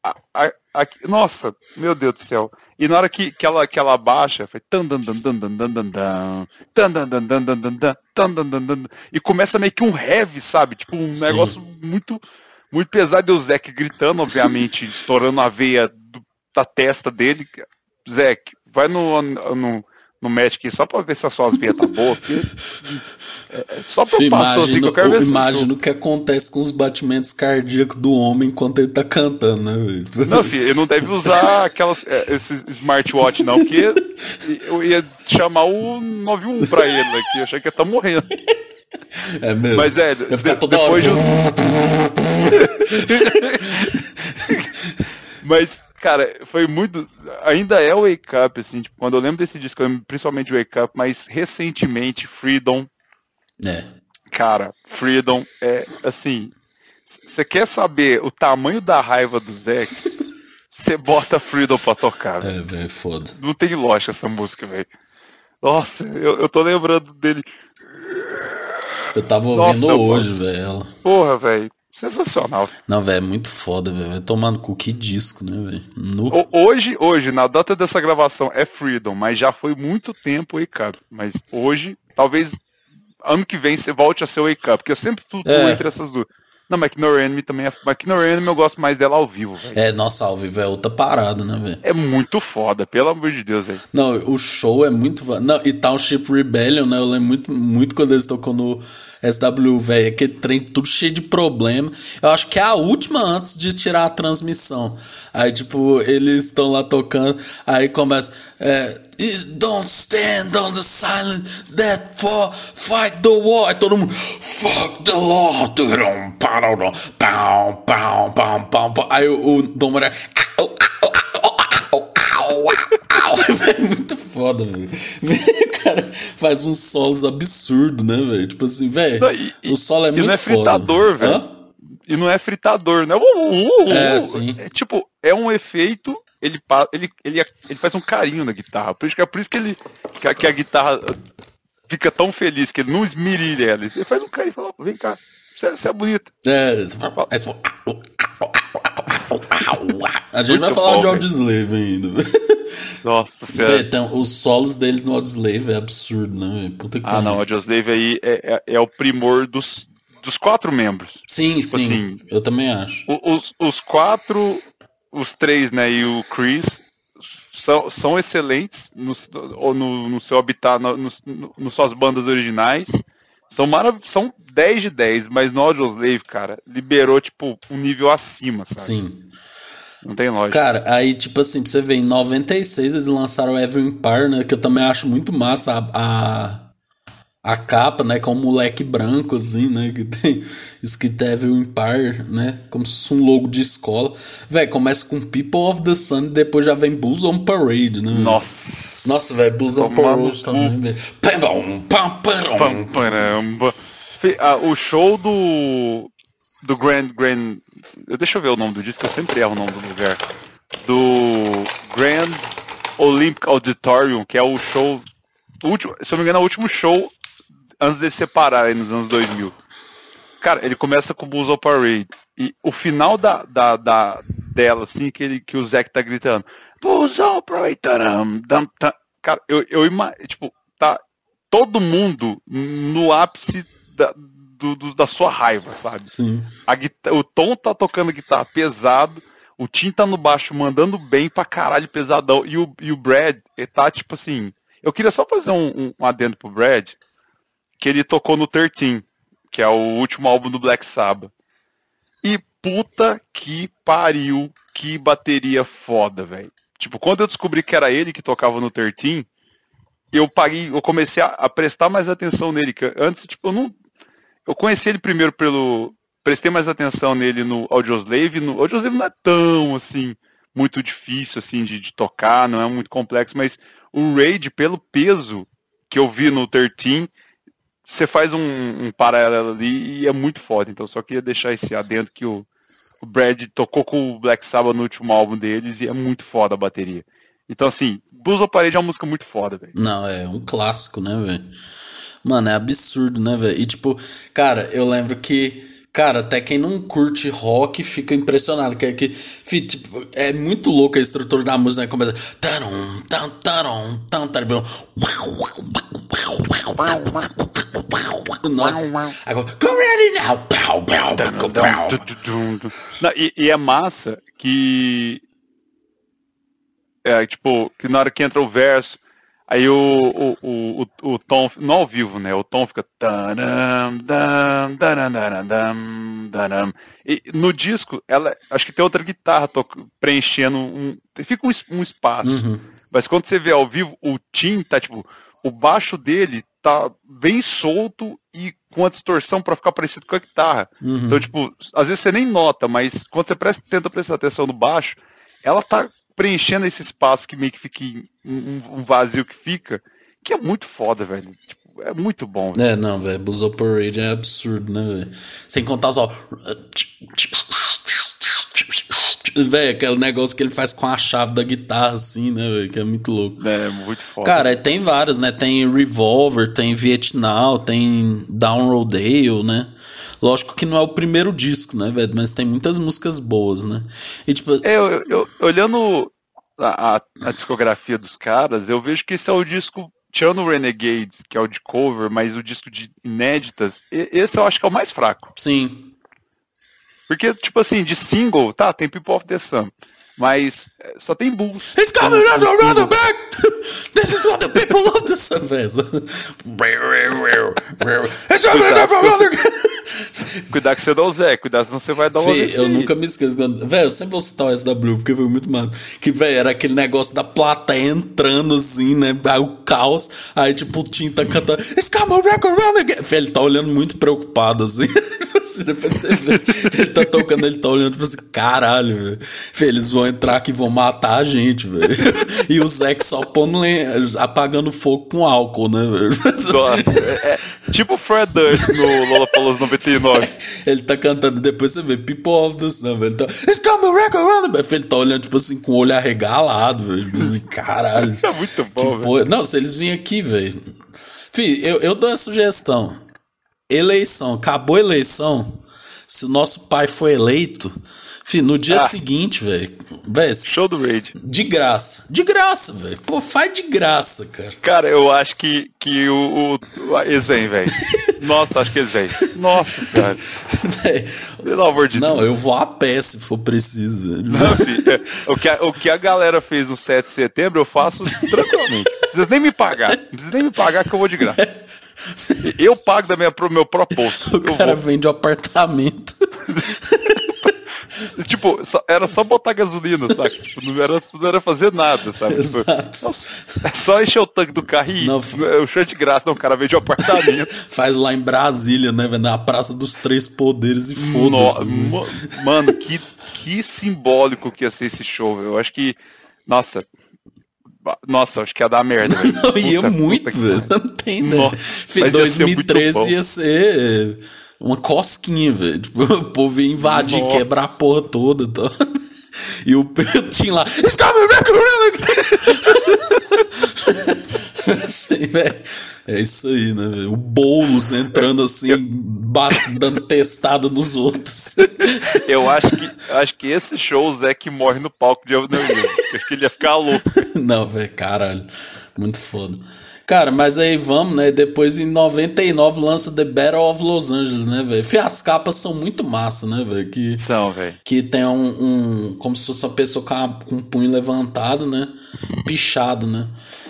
a- a- a- nossa, meu Deus do céu. E na hora que, que, ela, que ela baixa, foi. tan, dan, dan, dan, dan, dan, dan, dan, tan, dan, dan, dan, dan, dan, dan, tan, dan, dan, dan, E começa meio que um heavy, sabe? Tipo, um Sim. negócio muito, muito pesado. E o Zeke gritando, obviamente, estourando a veia do- da testa dele. Zeke, vai no, no, no aqui só pra ver se as suas veias tá boa. Porque É só pra eu passar assim que eu quero ver Imagina o que acontece com os batimentos cardíacos do homem enquanto ele tá cantando, né, velho? Não, filho, ele não deve usar aquelas, é, esse smartwatch, não, porque eu ia chamar o 91 pra ele aqui, eu achei que ele tá morrendo. É mesmo. Mas é, eu ficar toda hora. De... [laughs] Mas, cara, foi muito. Ainda é o Wake Up, assim, tipo, quando eu lembro desse disco, eu lembro principalmente Wake Up, mas recentemente, Freedom. É. Cara, Freedom é assim. Você quer saber o tamanho da raiva do Zack? Você bota Freedom pra tocar. É, velho, foda. Não tem lógica essa música, velho. Nossa, eu, eu tô lembrando dele. Eu tava ouvindo Nossa, hoje, velho. Porra, velho. Sensacional. Não, velho, é muito foda, velho. Tomando cu, que disco, né, velho? No... Hoje, hoje, na data dessa gravação é Freedom, mas já foi muito tempo Wake Up. Mas hoje, talvez ano que vem você volte a ser Wake Up, porque eu sempre flutuo é. entre essas duas. Não, McNor Enemy também é. McNor Enemy eu gosto mais dela ao vivo, velho. É, nossa, ao vivo é outra parada, né, velho? É muito foda, pelo amor de Deus, velho. Não, o show é muito. Não, e Township Rebellion, né? Eu lembro muito, muito quando eles tocou no SW, velho. Aquele trem tudo cheio de problema. Eu acho que é a última antes de tirar a transmissão. Aí, tipo, eles estão lá tocando, aí começa. É, Don't stand on the silence that for fight the war. Aí todo mundo, fuck the law. Aí o, o Dom Moreira, [laughs] é muito foda, velho. cara faz uns solos absurdos, né, velho? Tipo assim, velho. O solo é muito não é foda. Fritador, velho. E não é fritador, né? É, sim. É, tipo, é um efeito ele, ele, ele, ele faz um carinho na guitarra. Por isso que é por isso que ele que a, que a guitarra fica tão feliz que ele não esmirilha ela. Ele faz um carinho e fala, vem cá, você, você é bonita. É, a gente Muito vai falar bom, de Audioslave ainda. Nossa senhora. Então, os solos dele no Audioslave é absurdo, né? Puta que ah, não, o Audioslave aí é, é, é, o primor dos, dos quatro membros. Sim, tipo sim. Assim, eu também acho. Os, os quatro os três, né, e o Chris são, são excelentes no, no, no seu habitat, no, no, no, suas bandas originais. São, marav são 10 de 10, mas no Audioslave, cara, liberou, tipo, um nível acima, sabe? Sim. Não tem lógica. Cara, aí, tipo assim, pra você ver, em 96 eles lançaram Evil Empire, né? Que eu também acho muito massa a, a a capa, né, com um moleque branco, assim, né, que tem escrito Evil Empire, né, como se fosse um logo de escola. Véi, começa com People of the Sun e depois já vem Bulls on Parade, né? Nossa. Nossa, velho, Bulls on Parade também, velho. Caramba. Ah, o show do do Grand Grand deixa eu ver o nome do disco, eu sempre erro o nome do lugar. Do Grand Olympic Auditorium, que é o show último, se eu não me engano, é o último show antes de se separarem nos anos 2000. Cara, ele começa com Bulls Parade. E o final da, da, da, dela, assim, que, ele, que o Zack tá gritando. Bulls Parade. Tam. Cara, eu, eu imagino. Tipo, tá todo mundo no ápice da, do, do, da sua raiva, sabe? Sim. A, o Tom tá tocando guitarra pesado. O Tim tá no baixo mandando bem pra caralho pesadão. E o, e o Brad, ele tá tipo assim. Eu queria só fazer um, um adendo pro Brad que ele tocou no 13, que é o último álbum do Black Sabbath. E puta que pariu, que bateria foda, velho. Tipo, quando eu descobri que era ele que tocava no 13, eu paguei, eu comecei a, a, prestar mais atenção nele, que antes, tipo, eu não eu conheci ele primeiro pelo prestei mais atenção nele no Audioslave, no Audioslave não é tão assim muito difícil assim de, de tocar, não é muito complexo, mas o Raid pelo peso que eu vi no 13 você faz um, um, paralelo ali e é muito foda. Então só queria deixar esse adendo que o, o Brad tocou com o Black Sabbath no último álbum deles e é muito foda a bateria. Então assim, Blues of Parade é uma música muito foda, velho. Não, é um clássico, né, velho? Mano, é absurdo, né, velho? E tipo, cara, eu lembro que Cara, até quem não curte rock fica impressionado. Que, que, tipo, é muito louco a estrutura da música, né? Começa. Nossa. Agora. Não, e, e é massa que. É, tipo, que na hora que entra o verso. Aí o, o, o, o, Tom, não ao vivo, né? O Tom fica. E no disco, ela acho que tem outra guitarra preenchendo um. Fica um, um espaço. Uhum. Mas quando você vê ao vivo, o Tim tá tipo. O baixo dele tá bem solto e com a distorção para ficar parecido com a guitarra. Uhum. Então, tipo, às vezes você nem nota, mas quando você presta, tenta prestar atenção no baixo, ela tá preenchendo esse espaço que meio que fica um, um vazio que fica, que é muito foda, velho. Tipo, é muito bom. velho. É, não, velho. Buzz Parade é absurdo, né, velho? Sem contar só. Velho, aquele negócio que ele faz com a chave da guitarra, assim, né, velho? Que é muito louco. É, muito foda. Cara, tem vários, né? Tem Revolver, tem Vietnam, tem Down Rodale, né? Lógico que não é o primeiro disco, né, velho? Mas tem muitas músicas boas, né? E tipo, É, eu, eu- olhando a, a- a discografia dos caras, eu vejo que esse é o disco, tirando o Renegades, que é o de cover, mas o disco de inéditas, esse eu acho que é o mais fraco. sim. Porque, tipo assim, de single, tá, tem People of the Sun, mas é, só tem Bulls. He's coming around the round back! [laughs] This is what the people love this vez. He's coming around the round [laughs] Cuidar que você dá o Zé, cuidar senão você vai dar o Fih, eu nunca me esqueço. quando- Velho, eu sempre vou citar o SW, porque foi muito mano. Que, velho, era aquele negócio da plateia entrando assim, né? Aí o caos. Aí, tipo, o Tim tá cantando. It's coming back around again. Velho, ele tá olhando muito preocupado, assim. [laughs] Depois você vê. Ele tá tocando, ele tá olhando, tipo assim, caralho, velho. Velho, Eles vão entrar aqui e vão matar a gente, velho. [laughs] E o Zack só pondo, apagando fogo com álcool, né, velho? [laughs] Nossa, é, é tipo o Fred Durst no Lollapalooza 99. [laughs] Ele tá cantando, depois você vê People of the Sun, velho. Ele tá, It's coming back around the. Ele tá olhando, tipo assim, com o olho arregalado, velho. Tipo assim, caralho. É muito bom, Que velho. Não, se eles virem aqui, velho. Fih, eu, eu dou uma sugestão. Eleição, acabou a eleição. Se o nosso pai for eleito, fih, no dia Ah. seguinte, velho. Show do Raid. de graça. De graça, velho. Pô, faz de graça, cara. Cara, eu acho que, que o, o- Eles vêm, velho. [laughs] Nossa, acho que eles vêm. Nossa senhora. Pelo amor de Não, Deus. eu vou a pé se for preciso, velho. Não, filho, é, o, que a, o que a galera fez no 7 de setembro, eu faço tranquilamente. Não precisa nem me pagar. Não precisa nem me pagar que eu vou de graça. Eu pago da minha, pro meu proposto. O Eu cara vou. vende um apartamento. [laughs] [laughs] Tipo, só- era só botar gasolina, saca? Tipo, não, era, não era fazer nada, sabe? Tipo, é só encher o tanque do carro e ir. Não, É o show de graça, não, o cara vende um apartamento. [laughs] Faz lá em Brasília, né, velho? Na Praça dos Três Poderes e foda-se. mo- Mano, que, que simbólico que ia ser esse show, velho. Eu acho que. Nossa. Nossa, acho que ia dar merda. [laughs] Não, ia Puta, muito, puta que velho. Você não tem ideia. Nossa, Fih, mas ia ser muito 2013 bom. ia ser uma cosquinha, velho. Tipo, [laughs] o povo ia invadir, Nossa. quebrar a porra toda e tal. [laughs] E o tinha lá. It's coming back around again." Assim. É isso aí, né? O Boulos entrando assim, dando testada nos outros. [laughs] Eu acho que, acho que esse show o Zé que morre no palco de Neuilly. Acho que ele ia ficar louco. [laughs] Não, velho, caralho. Muito foda. Cara, mas aí vamos, né? Depois em 99 lança The Battle of Los Angeles, né, velho? As capas são muito massa, né, velho? Que, Não, velho. que tem um, um. Como se fosse uma pessoa com, a- com o punho levantado, né? Pichado, né?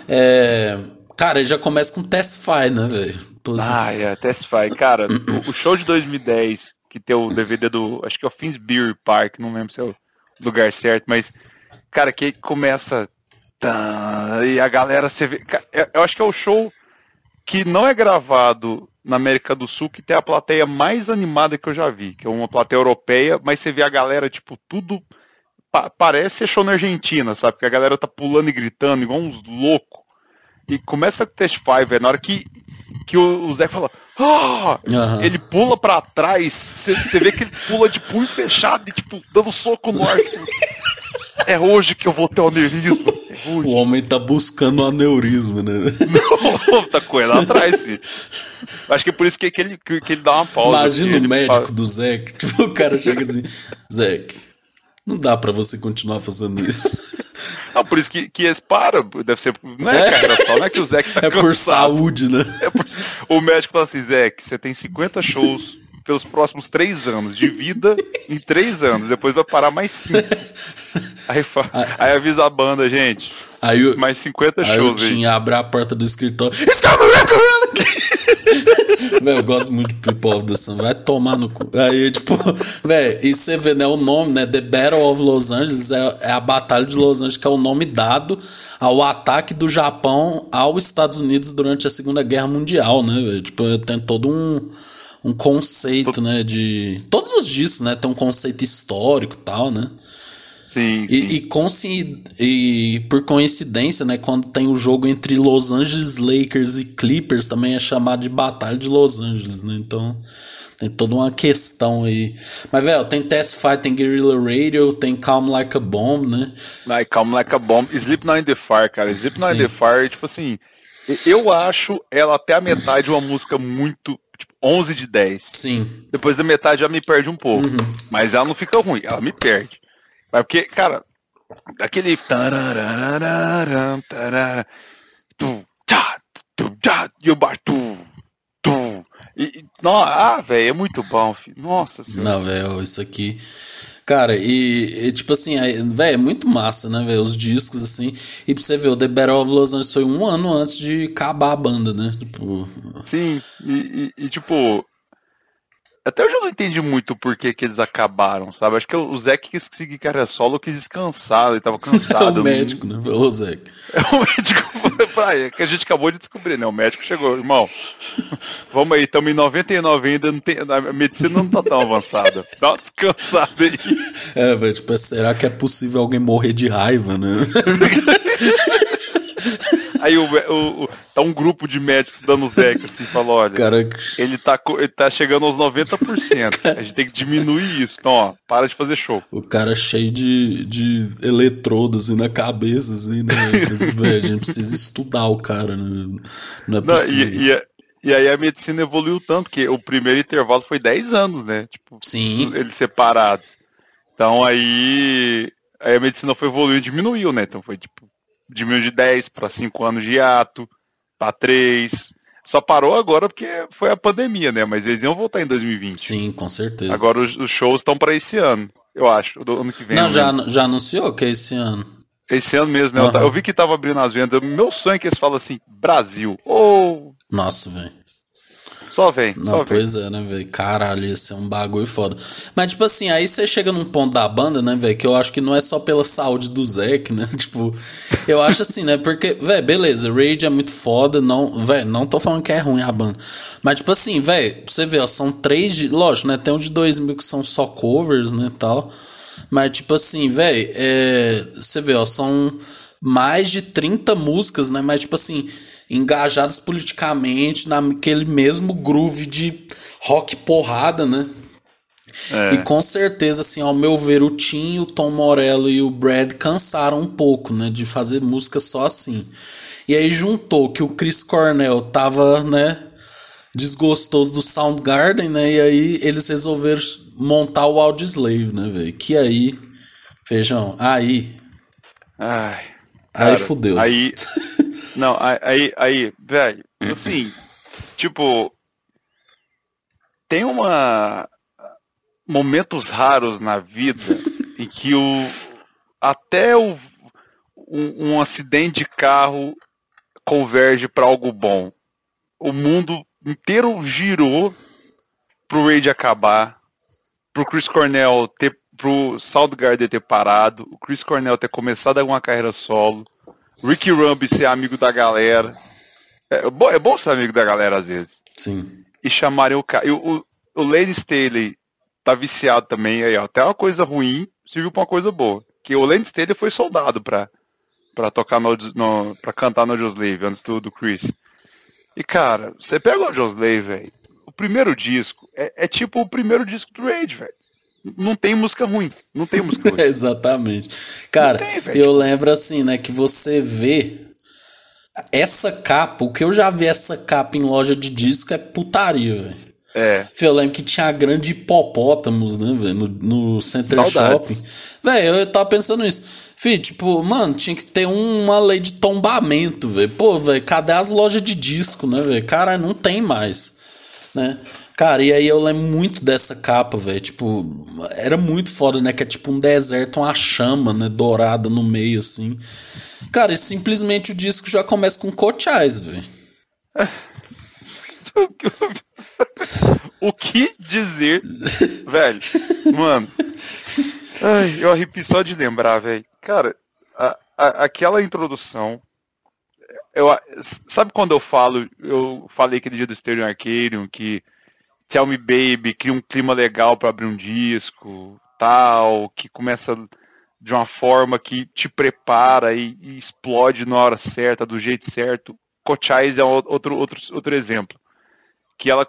É. Cara, ele já começa com Testify, né, velho? Assim, Ah, é, Testify. Cara, o, o show de 2010, que tem o DVD do. Acho que é o Finsbury Park, não lembro se é o lugar certo, mas. Cara, que começa. E a galera você vê. Eu acho que é o show que não é gravado na América do Sul que tem a plateia mais animada que eu já vi, que é uma plateia europeia, mas você vê a galera, tipo, tudo. pa- parece show na Argentina, sabe? Porque a galera tá pulando e gritando, igual uns loucos. E começa a testify, velho. Na hora que, que o, o Zé fala. "Ah!", Aham. Ele pula pra trás, você vê que ele pula de punho fechado e, tipo, dando soco no ar. É hoje que eu vou ter o aneurisma. É O homem tá buscando um aneurisma, né? Não, [laughs] tá lá atrás, filho. Acho que é por isso que, que, ele, que, ele dá uma pausa. Imagina assim, o médico fala- do Zeke. [laughs] Tipo, o cara chega assim: Zeke, não dá pra você continuar fazendo isso. Não, por isso que, que eles param. Deve ser. Não é, É. carreira só, não é que o Zé tá É por saúde, né? É por- O médico fala assim, Zé, que você tem 50 shows pelos próximos três anos de vida em três anos. Depois vai parar mais cinco. [laughs] Aí, aí avisa a banda, gente. Aí eu, mais 50 aí shows. Aí tinha abre a porta do escritório. Velho, [laughs] eu gosto muito de People of the Sun. Vai tomar no cu. Aí, tipo, velho, e você vê, né, o nome, né? The Battle of Los Angeles é, é, a Batalha de Los Angeles, que é o nome dado ao ataque do Japão aos Estados Unidos durante a Segunda Guerra Mundial, né, velho? Tipo, tem todo um, um conceito, né, de... Todos os discos, né, tem um conceito histórico e tal, né? Sim, e, sim. E, e, por coincidência, né, quando tem o jogo entre Los Angeles Lakers e Clippers, também é chamado de Batalha de Los Angeles, né? Então tem toda uma questão aí. Mas, velho, tem Test Fight, tem Guerrilla Radio, tem Calm Like a Bomb, né? Like, Calm Like a Bomb. Sleep Not in the Fire, cara. Sleep Not in the Fire, tipo assim, eu acho ela até a metade uma música muito. Tipo, 11 de 10. Sim. Depois da metade já me perde um pouco. Uhum. Mas ela não fica ruim, ela me perde. Mas porque, cara, aquele. E o bar. E, não, ah, velho, é muito bom, filho. Nossa senhora. Não, velho, isso aqui. Cara, e, e tipo assim, velho, é muito massa, né, velho? Os discos, assim. E pra você ver, o The Battle of Los Angeles foi um ano antes de acabar a banda, né? Tipo. Sim, e, e, e tipo, até hoje eu não entendi muito por que, que eles acabaram, sabe? Acho que o Zé quis seguir carreira solo, quis descansar, ele tava [laughs] cansado. é o médico, né? Zé. É o médico, é que a gente acabou de descobrir, né? O médico chegou, irmão. Vamos aí, estamos em 99 ainda, não tem, a medicina não tá tão avançada. Dá uma descansada aí. [laughs] É, velho, tipo, será que é possível alguém morrer de raiva, né? [laughs] Aí o, o, o, tá um grupo de médicos dando Zeca assim, falou, olha, ele, tá, ele tá chegando aos 90%. [laughs] A gente tem que diminuir isso. Então, ó, para de fazer show. O cara cheio de, de eletrodos assim, na cabeça, assim, né? [laughs] Véio, a gente precisa estudar o cara, né? Não é possível. Não, e, e, e, aí a medicina evoluiu tanto que o primeiro intervalo foi 10 anos, né? Tipo, Sim. eles separados. Então aí, aí a medicina foi evoluindo e diminuiu, né? Então foi tipo diminuiu de 10 para 5 anos de ato, para 3. Só parou agora porque foi a pandemia, né? Mas eles iam voltar em 2020. Sim, com certeza. Agora os, os shows estão para esse ano, eu acho. Do ano que vem. Não, já, já anunciou que é esse ano. Esse ano mesmo, né? Uhum. Eu vi que tava abrindo as vendas. Meu sonho é que eles falam assim, Brasil. Ou. Oh... Nossa, velho. Só vem. Não, só pois vem. é, né, velho? Caralho, ia ser um bagulho foda. Mas, tipo assim, aí você chega num ponto da banda, né, velho? Que eu acho que não é só pela saúde do Zeke, né? [laughs] Tipo, eu acho assim, né? Porque, velho, beleza, Rage é muito foda. Não, velho, não tô falando que é ruim a banda. Mas, tipo assim, velho, você ver, ó, são três de. Lógico, né? Tem um de 2000 que são só covers, né? Tal. Mas, tipo assim, velho, é, você vê, ó, são mais de 30 músicas, né? Mas, tipo assim engajados politicamente naquele mesmo groove de rock porrada, né? É. E com certeza, assim, ao meu ver, o Tim, o Tom Morello e o Brad cansaram um pouco, né? De fazer música só assim. E aí juntou que o Chris Cornell tava, né? Desgostoso do Soundgarden, né? E aí eles resolveram montar o Audioslave, né, velho? Que aí, feijão, aí. Ai. Cara, aí fudeu. Aí. [laughs] Não, aí, aí, velho, assim, tipo, tem uma momentos raros na vida em que o até o, um, um acidente de carro converge para algo bom. O mundo inteiro girou pro Raid acabar, pro Chris Cornell ter, pro Soundgarden ter parado, o Chris Cornell ter começado alguma carreira solo Ricky Rumby ser amigo da galera. É bom, é bom ser amigo da galera às vezes. Sim. E chamarem o cara. O, o Lane Staley tá viciado também. Aí, ó, até uma coisa ruim serviu pra uma coisa boa. Que o Lane Staley foi soldado pra, pra tocar no, no. pra cantar no Joslave antes do, do Chris. E cara, você pega o Joslave, velho. O primeiro disco é, é tipo o primeiro disco do Rage, velho não tem música ruim. Não tem música [laughs] ruim. Exatamente. Cara, tem, eu lembro assim, né, que você vê essa capa, o que eu já vi essa capa em loja de disco é putaria, velho. É. Eu lembro que tinha grande hipopótamos, né, velho, no, no Center. Shopping. Velho, eu tava pensando nisso. Fih, tipo, mano, tinha que ter uma lei de tombamento, velho. Pô, velho, cadê as lojas de disco, né, velho? Cara, não tem mais, né? Cara, e aí eu lembro muito dessa capa, velho. Tipo, era muito foda, né? Que é tipo um deserto, uma chama, né? Dourada no meio, assim. Cara, e simplesmente o disco já começa com cochais, velho. [laughs] o que dizer, velho? Mano, ai, eu arrepio só de lembrar, velho. Cara, a- a- aquela introdução. Eu, sabe quando eu falo, eu falei aquele dia do Stereo Arcadium que Tell Me Baby cria um clima legal pra abrir um disco, tal, que começa de uma forma que te prepara e, e explode na hora certa, do jeito certo. Cochais é outro, outro, outro exemplo. Que ela.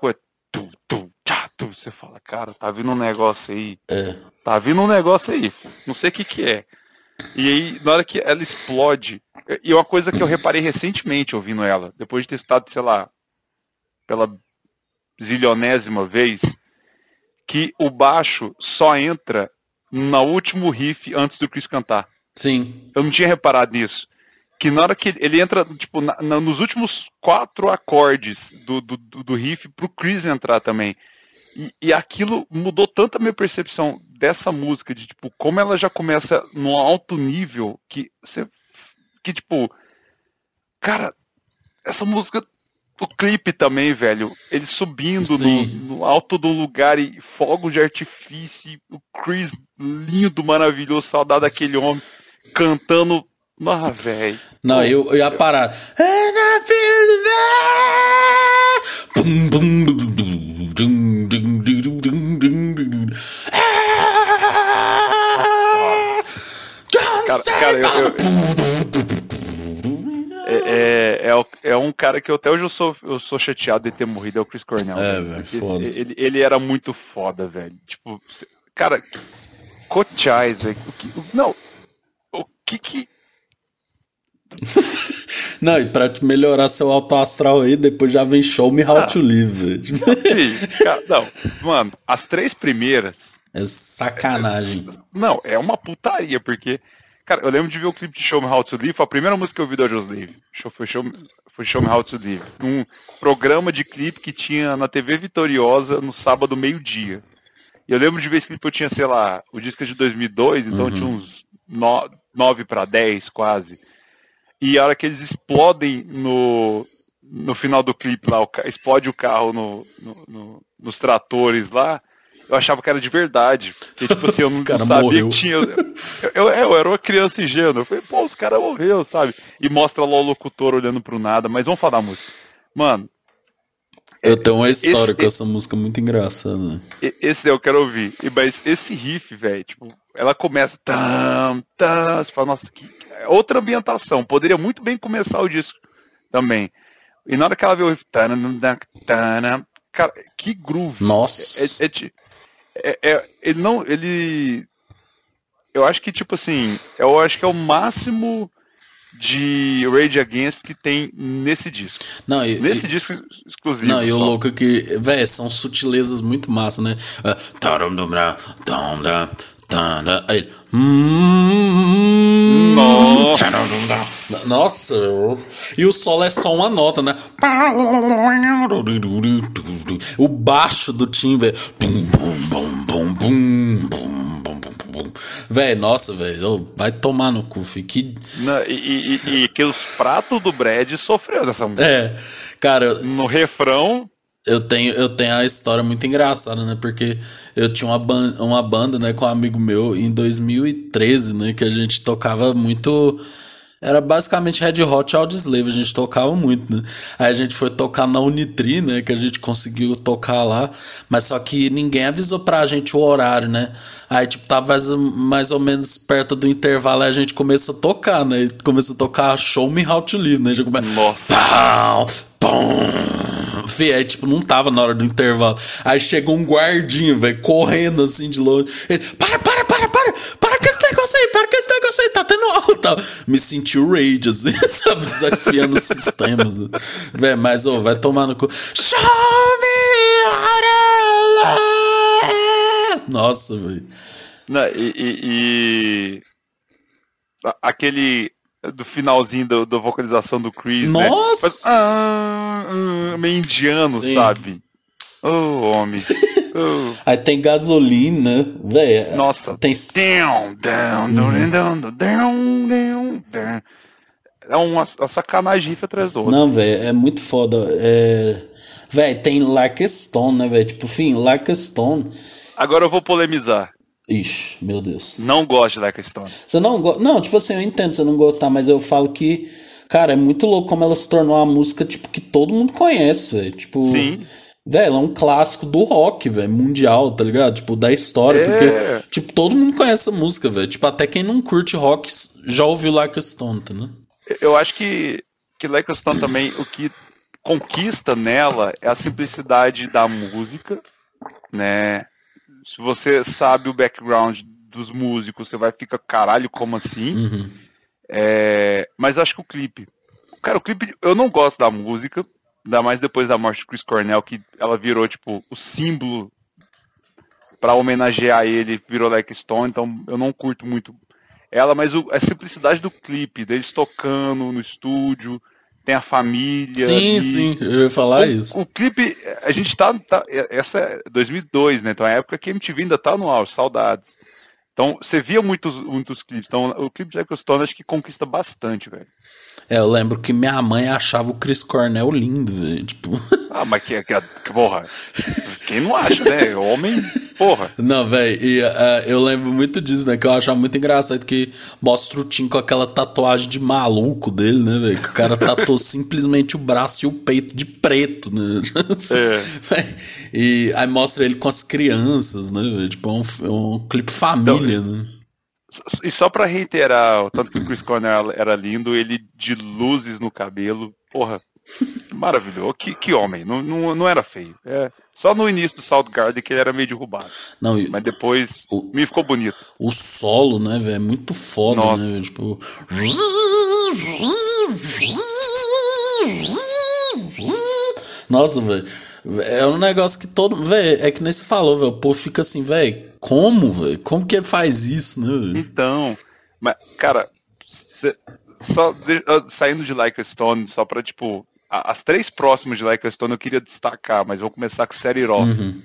Tu, tu, tchá, tu, você fala, cara, tá vindo um negócio aí. É. Tá vindo um negócio aí. Não sei o que que é. E aí, na hora que ela explode. E uma coisa que eu reparei recentemente ouvindo ela, depois de ter estado, sei lá, pela zilionésima vez, que o baixo só entra no último riff antes do Chris cantar. Sim. Eu não tinha reparado nisso. Que na hora que ele entra, tipo, na- na- nos últimos quatro acordes do, do, do riff pro Chris entrar também. E, e aquilo mudou tanto a minha percepção dessa música, de tipo, como ela já começa num alto nível, que você. Que tipo. Cara, essa música. O clipe também, velho. Ele subindo no, no alto do lugar e fogo de artifício. O Chris lindo, maravilhoso, saudade daquele homem cantando. Ah, velho. Não, eu, eu ia parar. Cara, cara, eu- that. É, é, é, é um cara que eu- até hoje eu sou, eu sou chateado de ter morrido, é o Chris Cornell. É, velho, foda. Ele, ele era muito foda, velho. Tipo, cara, Cochais, velho. o que- o- Não, o que que. [laughs] Não, e pra te melhorar seu alto astral aí, depois já vem Show Me How Ah. to Live, [laughs] não, mano, as três primeiras. É sacanagem. Não, é uma putaria, porque. Cara, eu lembro de ver o clipe de Show Me How to Live, foi a primeira música que eu vi Slave. Show- Foi Show, Me- foi Show Me How to Live. Um programa de clipe que tinha na TV Vitoriosa no sábado, meio-dia. E eu lembro de ver esse clipe, eu tinha, sei lá, o disco é de 2002, então eu tinha uns 9 para 10 quase. E a hora que eles explodem no, no final do clipe lá, o explode o carro no, no- no- nos tratores lá, eu achava que era de verdade. Porque, tipo assim, eu não, cara sabia morreu. que tinha. Eu, eu, eu era uma criança ingênua. Eu falei, pô, os caras morreu, sabe? E mostra lá o locutor olhando pro nada, mas vamos falar da música. Mano, Eu tenho uma história esse- com essa música muito engraçada. né? Esse eu quero ouvir. E, mas esse riff, velho, tipo, ela começa. Tam, tam, você fala, nossa, que, é outra ambientação. Poderia muito bem começar o disco também. E na hora que ela vê o riff. Cara, que groove. Nossa. É, é ti- é- é- ele não. Ele. Eu acho que, tipo assim, eu acho que é o máximo de Rage Against que tem nesse disco. Não, e, Nesse e- disco exclusivo. não, e o louco é que, velho, são sutilezas muito massa, né? Ah, tarum, nossa, e o solo é só uma nota, né? O baixo do timbre. Véi, nossa, velho, vai tomar no cu, filho. Que... Não, e, e, e, que os pratos do Brad sofreu dessa música. É, cara. No refrão, eu tenho, eu tenho a história muito engraçada, né? Porque eu tinha uma, ban uma banda, né, com um amigo meu em 2013, né? Que a gente tocava muito era basicamente Red Hot Audioslave, a gente tocava muito, né? Aí a gente foi tocar na Unitri, né? Que a gente conseguiu tocar lá, mas só que ninguém avisou pra gente o horário, né? Aí, tipo, tava mais, ou menos perto do intervalo, aí a gente começou a tocar, né? E Começou a tocar Show Me How to Live, né? Já come... Nossa. Pau, pum. Fê, aí, tipo, não tava na hora do intervalo. Aí chegou um guardinho, velho, correndo assim de longe. Ele, para, para, para, para, para com esse negócio aí, para esse negócio aí, tá tendo alta. Me sentiu rage, assim, [laughs] sabe, desafiando os sistemas. Velho, mas, ô, vai tomar no cu. Show me Nossa, velho. E, e, e, aquele do finalzinho da vocalização do Chris, Nossa! né? Faz, ah, ah, meio indiano, Sim. sabe? Oh, homem. Oh. [laughs] Aí tem gasolina, velho. Nossa. Tem. Down, down, down, down, down, down, down. É uma, uma sacanagem atrás do outro. Não, velho, é muito foda. É... Velho, tem Larkstone, né, velho? Tipo, fim, Larkstone. Agora eu vou polemizar. Ixi, meu Deus. Não gosto de Larkstone. Você não gosta? Não, tipo assim, eu entendo você não gostar, mas eu falo que. Cara, é muito louco como ela se tornou uma música, tipo, que todo mundo conhece, velho. Tipo. Sim. Velho, ela é um clássico do rock, velho, mundial, tá ligado? Tipo, da história, é. porque, tipo, todo mundo conhece essa música, velho. Tipo, até quem não curte rock já ouviu Like a Stone, tá, né? Eu acho que, que Like a Stone também, o que conquista nela é a simplicidade da música, né? Se você sabe o background dos músicos, você vai ficar, caralho, como assim? Uhum. É, mas acho que o clipe. Cara, o clipe, eu não gosto da música, ainda mais depois da morte de Chris Cornell, que ela virou, tipo, o símbolo para homenagear ele, virou Like Stone, então eu não curto muito ela, mas o, a simplicidade do clipe, deles tocando no estúdio, tem a família. Sim, e... sim, eu ia falar o, isso. O clipe, a gente tá, tá, Essa é 2002, né? Então é a época que a MTV ainda tá no auge, saudades. Então, você via muitos, muitos clipes. Então, o clipe de Stone acho que conquista bastante, velho. É, eu lembro que minha mãe achava o Chris Cornell lindo, velho. Tipo... [laughs] Ah, mas que, que, que porra. Quem não acha, né? Homem, porra. Não, velho, e uh, eu lembro muito disso, né? Que eu achava muito engraçado que mostra o Tim com aquela tatuagem de maluco dele, né, velho? Que o cara tatuou [laughs] simplesmente o braço e o peito de preto, né? [laughs] É. e aí mostra ele com as crianças, né, velho? Tipo, é um, é um clipe família, então, E só pra reiterar, o tanto que o Chris Cornell era lindo, ele de luzes no cabelo, porra, maravilhoso. Que, que homem, não, não, não era feio. É, só no início do South Garden que ele era meio derrubado. Não, Mas depois o, me ficou bonito. O solo, né, velho, é muito foda, Nossa. né? Tipo. Nossa, velho. É um negócio que todo. Velho, é que nem se falou, velho. O povo fica assim, velho. Como, velho? Como que faz isso, né? Véio? Então. Mas, cara, cê, só de, saindo de Like a Stone, só pra, tipo. as três próximas de Like a Stone eu queria destacar, mas vou começar com Série Rock. Uhum.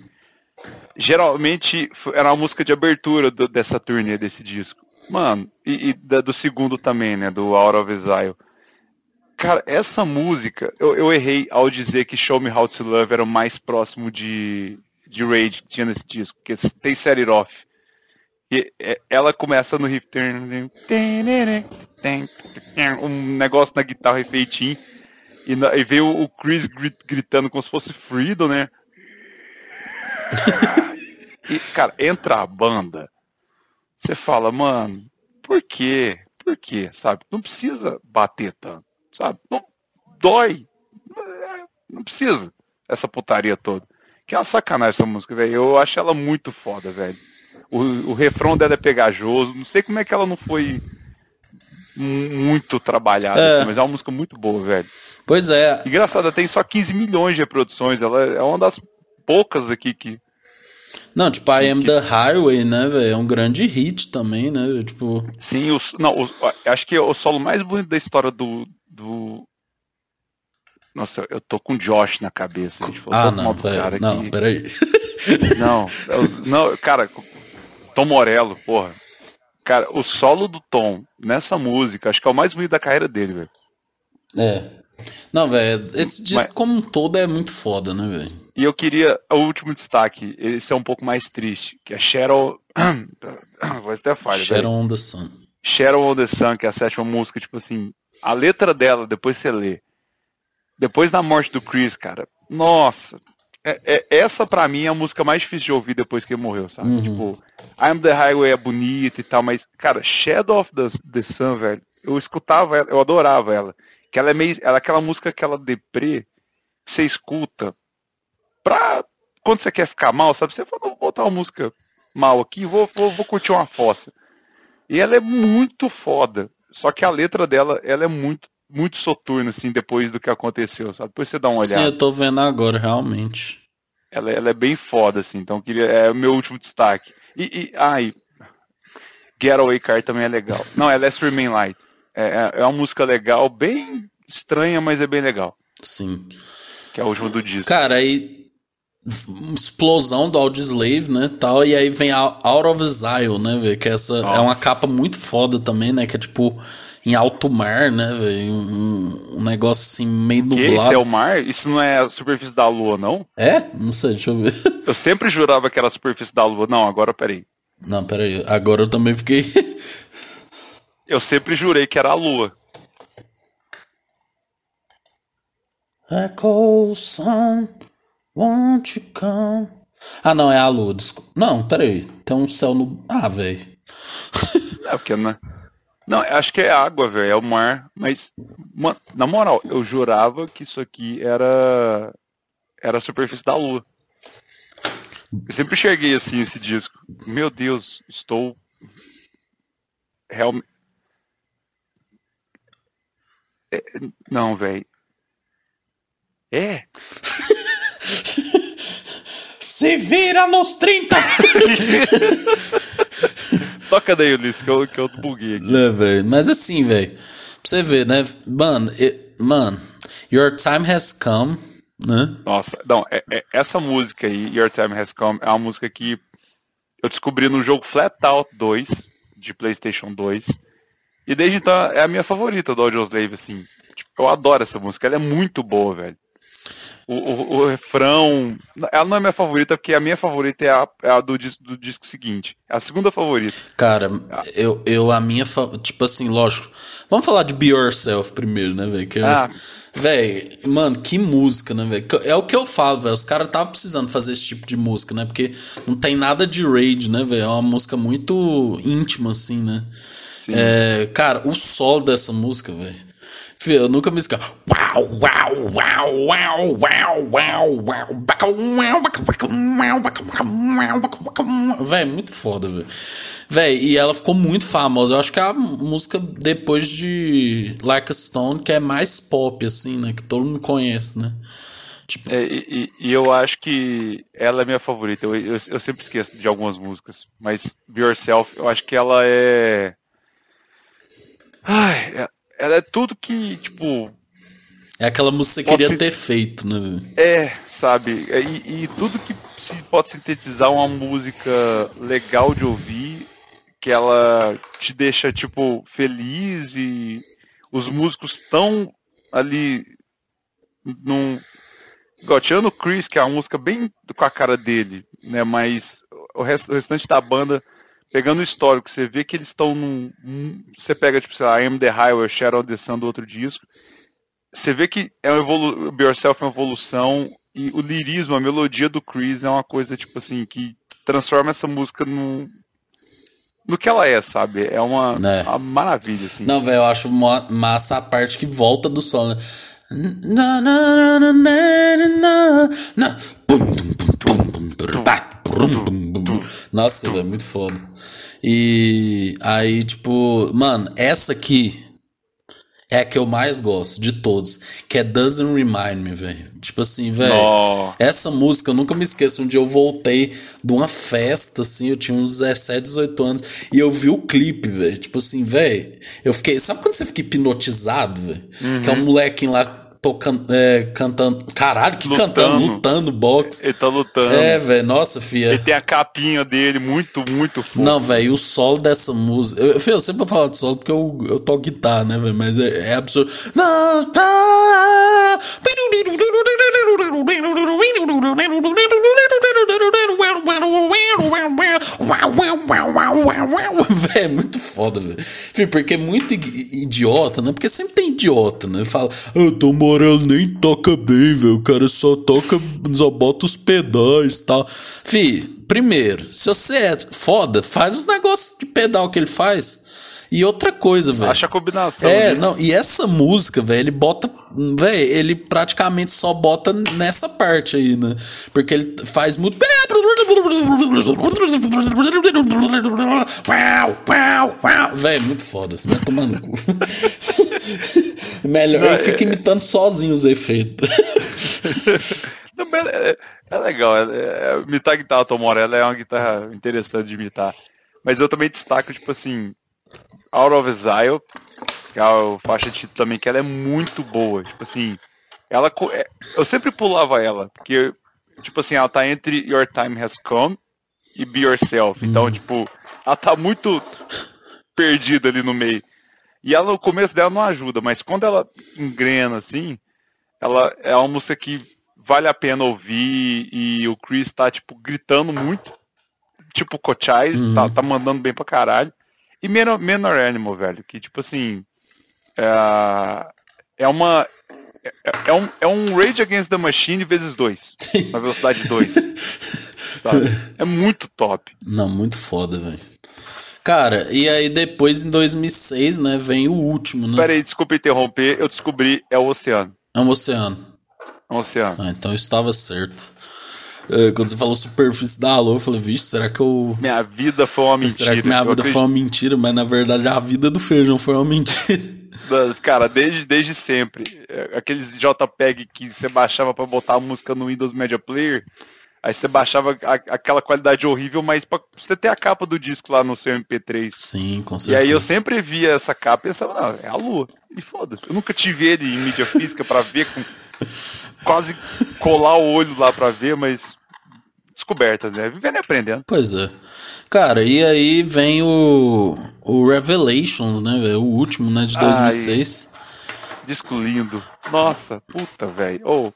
Geralmente era uma música de abertura do, dessa turnê desse disco. Mano, e, e da, do segundo também, né? Do Out of Exile. Cara, essa música, eu, eu, errei ao dizer que Show Me How to Love era o mais próximo de, de Rage que tinha nesse disco, porque tem Set It Off. E é, ela começa no riff. Um negócio na guitarra efeitinho. E, e veio o Chris gritando como se fosse Freedom, né? [laughs] e, cara, entra a banda. Você fala, mano, por quê? Por quê? Sabe? Não precisa bater tanto sabe? Não dói. Não precisa essa putaria toda. Que é uma sacanagem essa música, velho. Eu acho ela muito foda, velho. O, o refrão dela é pegajoso. Não sei como é que ela não foi muito trabalhada, é. Assim, mas é uma música muito boa, velho. Pois é. Engraçado, tem só 15 milhões de reproduções. Ela é uma das poucas aqui que. Não, tipo, I Am the Highway, né, velho? É um grande hit também, né? Tipo. Sim, o, não, o, acho que é o solo mais bonito da história do. Nossa, eu tô com Josh na cabeça. Tipo, ah, não, pera, não, aqui. peraí. [laughs] Não, eu, não, cara, Tom Morello, porra. Cara, o solo do Tom nessa música, acho que é o mais bonito da carreira dele, velho. É. Não, velho, esse disco Mas... como um todo é muito foda, né, velho? E eu queria o último destaque, esse é um pouco mais triste, que é Cheryl. [coughs] Vai até falha. Cheryl on the Sun. Cheryl on the Sun, que é a sétima música, tipo assim, a letra dela, depois você lê. Depois da morte do Chris, cara, nossa. É, é, essa pra mim é a música mais difícil de ouvir depois que ele morreu, sabe? Uhum. Tipo, I'm the Highway é bonita e tal, mas, cara, Shadow of the, the Sun, velho, eu escutava ela, eu adorava ela. Que ela é meio. Ela é aquela música que ela deprê, que você escuta pra. Quando você quer ficar mal, sabe? Você fala, vou botar uma música mal aqui, vou, vou, vou curtir uma fossa. E ela é muito foda. Só que a letra dela, ela é muito, muito soturna, assim, depois do que aconteceu, sabe? Depois você dá uma olhada. Sim, eu tô vendo agora, realmente. ela, ela é bem foda, assim. Então queria, é o meu último destaque. E, e ai, Getaway Car também é legal. Não, é Let's Remain Light. É, é, é uma música legal, bem estranha, mas é bem legal. Sim. Que é o último do disco. Cara, aí explosão do Audioslave, né, tal, e aí vem Out of Exile, né, velho, que essa Nossa. é uma capa muito foda também, né, que é tipo em alto mar, né, velho, um, um, negócio assim meio nublado. Isso é o mar? Isso não é a superfície da lua, não? É? Não sei, deixa eu ver. [laughs] Eu sempre jurava que era a superfície da lua. Não, agora peraí. Não, peraí, agora eu também fiquei... [laughs] eu sempre jurei que era a lua. Echo sun Won't you come? Ah, não, é a lua. Desculpa. Não, peraí. Tem um céu no. Ah, velho. É, porque não. Não, acho que é água, velho. É o mar. Mas, na moral, eu jurava que isso aqui era. Era a superfície da lua. Eu sempre enxerguei assim esse disco. Meu Deus, estou. Realmente. É... Não, velho. É. Se vira nos 30! Toca daí, Ulisses, que eu, que eu buguei aqui. É, velho. Mas assim, velho. Pra você ver, né? Mano, mano, Your Time Has Come, né? Nossa, não, é, é, essa música aí, Your Time Has Come, é uma música que eu descobri no jogo Flat Out 2, de PlayStation 2. E desde então é a minha favorita do Audioslave, assim. Tipo, eu adoro essa música, ela é muito boa, velho o, o, o, refrão. Ela não é minha favorita, porque a minha favorita é a, é a do, do, disco seguinte. É a segunda favorita. Cara, eu, eu a minha. Tipo assim, lógico. Vamos falar de Be Yourself primeiro, né, velho? É, ah. Velho, mano, que música, né, velho? É o que eu falo, velho. Os caras estavam precisando fazer esse tipo de música, né? Porque não tem nada de rage, né, velho? É uma música muito íntima, assim, né? É, cara, o solo dessa música, velho. Eu nunca me esqueço. Véi, muito foda, velho. Véi, e ela ficou muito famosa. Eu acho que é a música depois de Like a Stone, que é mais pop, assim, né? Que todo mundo conhece, né? Tipo... É, e, e, eu acho que ela é minha favorita. Eu, eu, eu sempre esqueço de algumas músicas. Mas Be Yourself, eu acho que ela é. Ai, é, ela é tudo que, tipo. É aquela música que você queria ter feito, né? É, sabe? E, e, tudo que se pode sintetizar uma música legal de ouvir, que ela te deixa, tipo, feliz e os músicos estão ali num. Igual, tirando o Chris, que é uma música bem com a cara dele, né? Mas o, rest, o restante da banda pegando o histórico, você vê que eles estão num. Você pega, tipo, sei lá, I Am the Highway, Shadow the Sun do outro disco. Você vê que é uma evolu Be Yourself é uma evolução. E o lirismo, a melodia do Chris é uma coisa, tipo assim, que transforma essa música num, no que ela é, sabe? É uma, é. uma maravilha, assim. Não, velho, eu acho massa a parte que volta do som, né? Nossa, velho, muito foda. E aí, tipo, mano, essa aqui é a que eu mais gosto de todos, que é Doesn't Remind Me, velho. Tipo assim, velho, essa música eu nunca me esqueço. Um dia eu voltei de uma festa, assim, eu tinha uns 17, 18 anos, e eu vi o clipe, velho. Tipo assim, velho, eu fiquei. Sabe quando você fica hipnotizado, velho? Uhum. Que é um molequinho lá tocando, é, cantando. Caralho, que lutando. cantando, lutando boxe. Ele tá lutando. É, velho, nossa, filha. Ele tem a capinha dele muito, muito forte. Não, velho, o solo dessa música. Eu, eu sempre vou falar de solo porque eu, eu toco guitarra, né, velho? Mas é, é absurdo. Não, tá. Véi, é muito foda, velho. Porque é muito idiota, né? Porque sempre tem idiota, né? Fala, eu tô morando nem toca bem, velho. O cara só toca, só bota os pedais e tal. Fi, primeiro, se você é foda, faz os negócios de pedal que ele faz. E outra coisa, velho. Acha a combinação. É, não, e essa música, velho, ele bota. Velho, ele praticamente só bota nessa parte aí, né? Porque ele faz muito. Velho, muito foda. Vai tomando cu. [laughs] Melhor, eu fico imitando sozinho os efeitos. [laughs] Também é, é legal. É, é, imitar a guitarra Tom Morello é uma guitarra interessante de imitar. Mas eu também destaco, tipo assim, Out of Exile, é a faixa de título também, que ela é muito boa. Tipo assim, ela. É, eu sempre pulava ela, porque, tipo assim, ela tá entre Your Time Has Come e Be Yourself. Então, hum. tipo, ela tá muito perdida ali no meio. E ela, o começo dela não ajuda, mas quando ela engrena assim, ela é uma música que vale a pena ouvir e o Chris tá, tipo, gritando muito. Tipo, Cochais, uhum. tá, tá mandando bem pra caralho. E Menor, Menor Animal, velho, que, tipo assim, é, é uma... É, é, um, é um Rage Against the Machine vezes dois. na velocidade 2. [laughs] é muito top. Não, muito foda, velho. Cara, e aí depois em 2006, né, vem o último, né? Peraí, desculpa interromper, eu descobri, é o oceano. É um oceano. É um oceano. Ah, então eu estava certo. É, quando você falou superfície da Alô, eu falei, vixe, será que eu. Minha vida foi uma mentira. Será que minha eu vida acredito... foi uma mentira? Mas na verdade a vida do feijão foi uma [laughs] mentira. Cara, desde, desde sempre. É, aqueles JPEG que você baixava para botar a música no Windows Media Player. Aí você baixava a, aquela qualidade horrível, mas pra você ter a capa do disco lá no seu MP3. Sim, com certeza. E aí eu sempre via essa capa e pensava, não, é a lua. E foda-se. Eu nunca tive ele em mídia física para ver, com quase colar o olho lá para ver, mas descobertas, né? Vivendo e aprendendo. Pois é. Cara, e aí vem o, o Revelations, né, O último, né, de 2006. Ai, disco lindo. Nossa, puta, velho. Oh,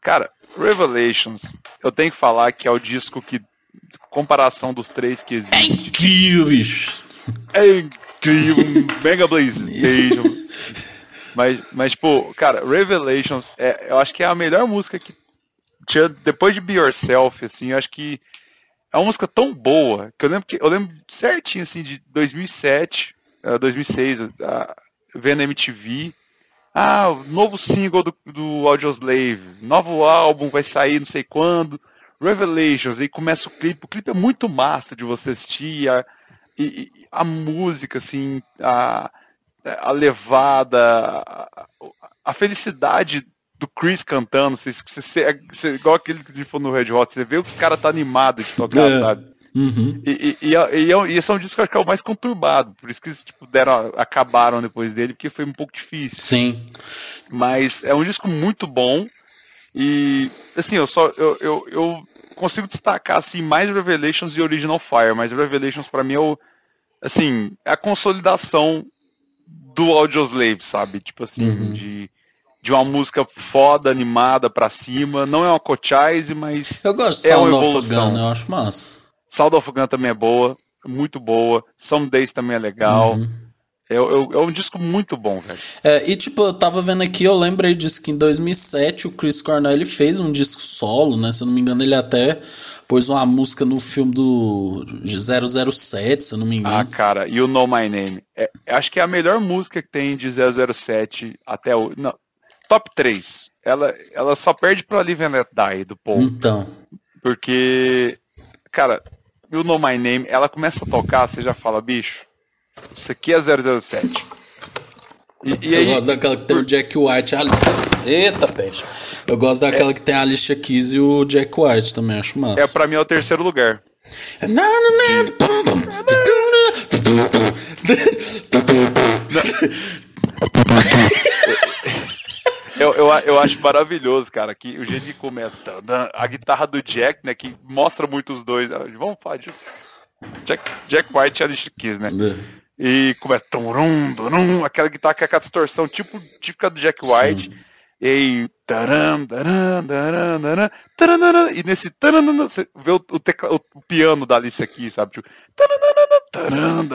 cara, Revelations, eu tenho que falar que é o disco que, comparação dos três que existe. É incrível, bicho. É incrível, Mega Blaze [laughs] mas, mas, pô, cara, Revelations, é, eu acho que é a melhor música que tinha, depois de Be Yourself, assim, eu acho que é uma música tão boa que eu lembro que eu lembro certinho assim de 2007, 2006, uh, vendo MTV, ah, o novo single do, do Audioslave, novo álbum vai sair não sei quando, Revelations, aí começa o clipe, o clipe é muito massa de você assistir, a, e, a música, assim, a, a levada, a, a felicidade do Chris cantando, você, você, você, igual aquele que foi no Red Hot, você vê que os caras tá animado de tocar, é. sabe? Uhum. E, e, e, e, é esse é um disco que eu acho que é o mais conturbado, por isso que eles tipo, deram, acabaram depois dele, porque foi um pouco difícil. Sim. Mas é um disco muito bom. E assim, eu só eu, eu, eu consigo destacar assim mais Revelations e Original Fire, mas Revelations para mim é o assim, é a consolidação do Audioslave, sabe? Tipo assim, uhum. de de uma música foda, animada pra cima. Não é uma cochise, mas. Eu gosto de é Sound of Gun, eu acho massa. Sound of Gun também é boa, muito boa. Some Days também é legal. Uhum. É, é, é, um disco muito bom, velho. É, e tipo, eu tava vendo aqui, eu lembrei disso que em 2007 o Chris Cornell ele fez um disco solo, né? Se eu não me engano, ele até pôs uma música no filme do 007, se eu não me engano. Ah, cara, e o Know My Name. É, acho que é a melhor música que tem de 007 até o. Não, top 3. Ela, ela só perde pro Live and Let Die do Paul. Então. Porque, cara, You Know My Name, ela começa a tocar, você já fala, bicho, isso aqui é 007. E, e eu aí, gosto daquela que tem o Jack White a Alicia. Eita, peixe. Eu gosto daquela é, que tem a Alicia Keys e o Jack White também, acho massa. É, pra mim é o terceiro lugar. Eu, eu, eu acho maravilhoso, cara, que o jeito que começa a guitarra do Jack, né, que mostra muito os dois. Vamos falar de Jack, Jack White e Alicia Keys, né? É. E começa turum, turum, aquela guitarra com aquela distorção tipo típica do Jack White. Sim. E taram, taram, taram, taram, taram, e nesse taram, você vê o, o, tecla, o, piano da Alicia aqui, sabe? Tipo, taram, taram, taram,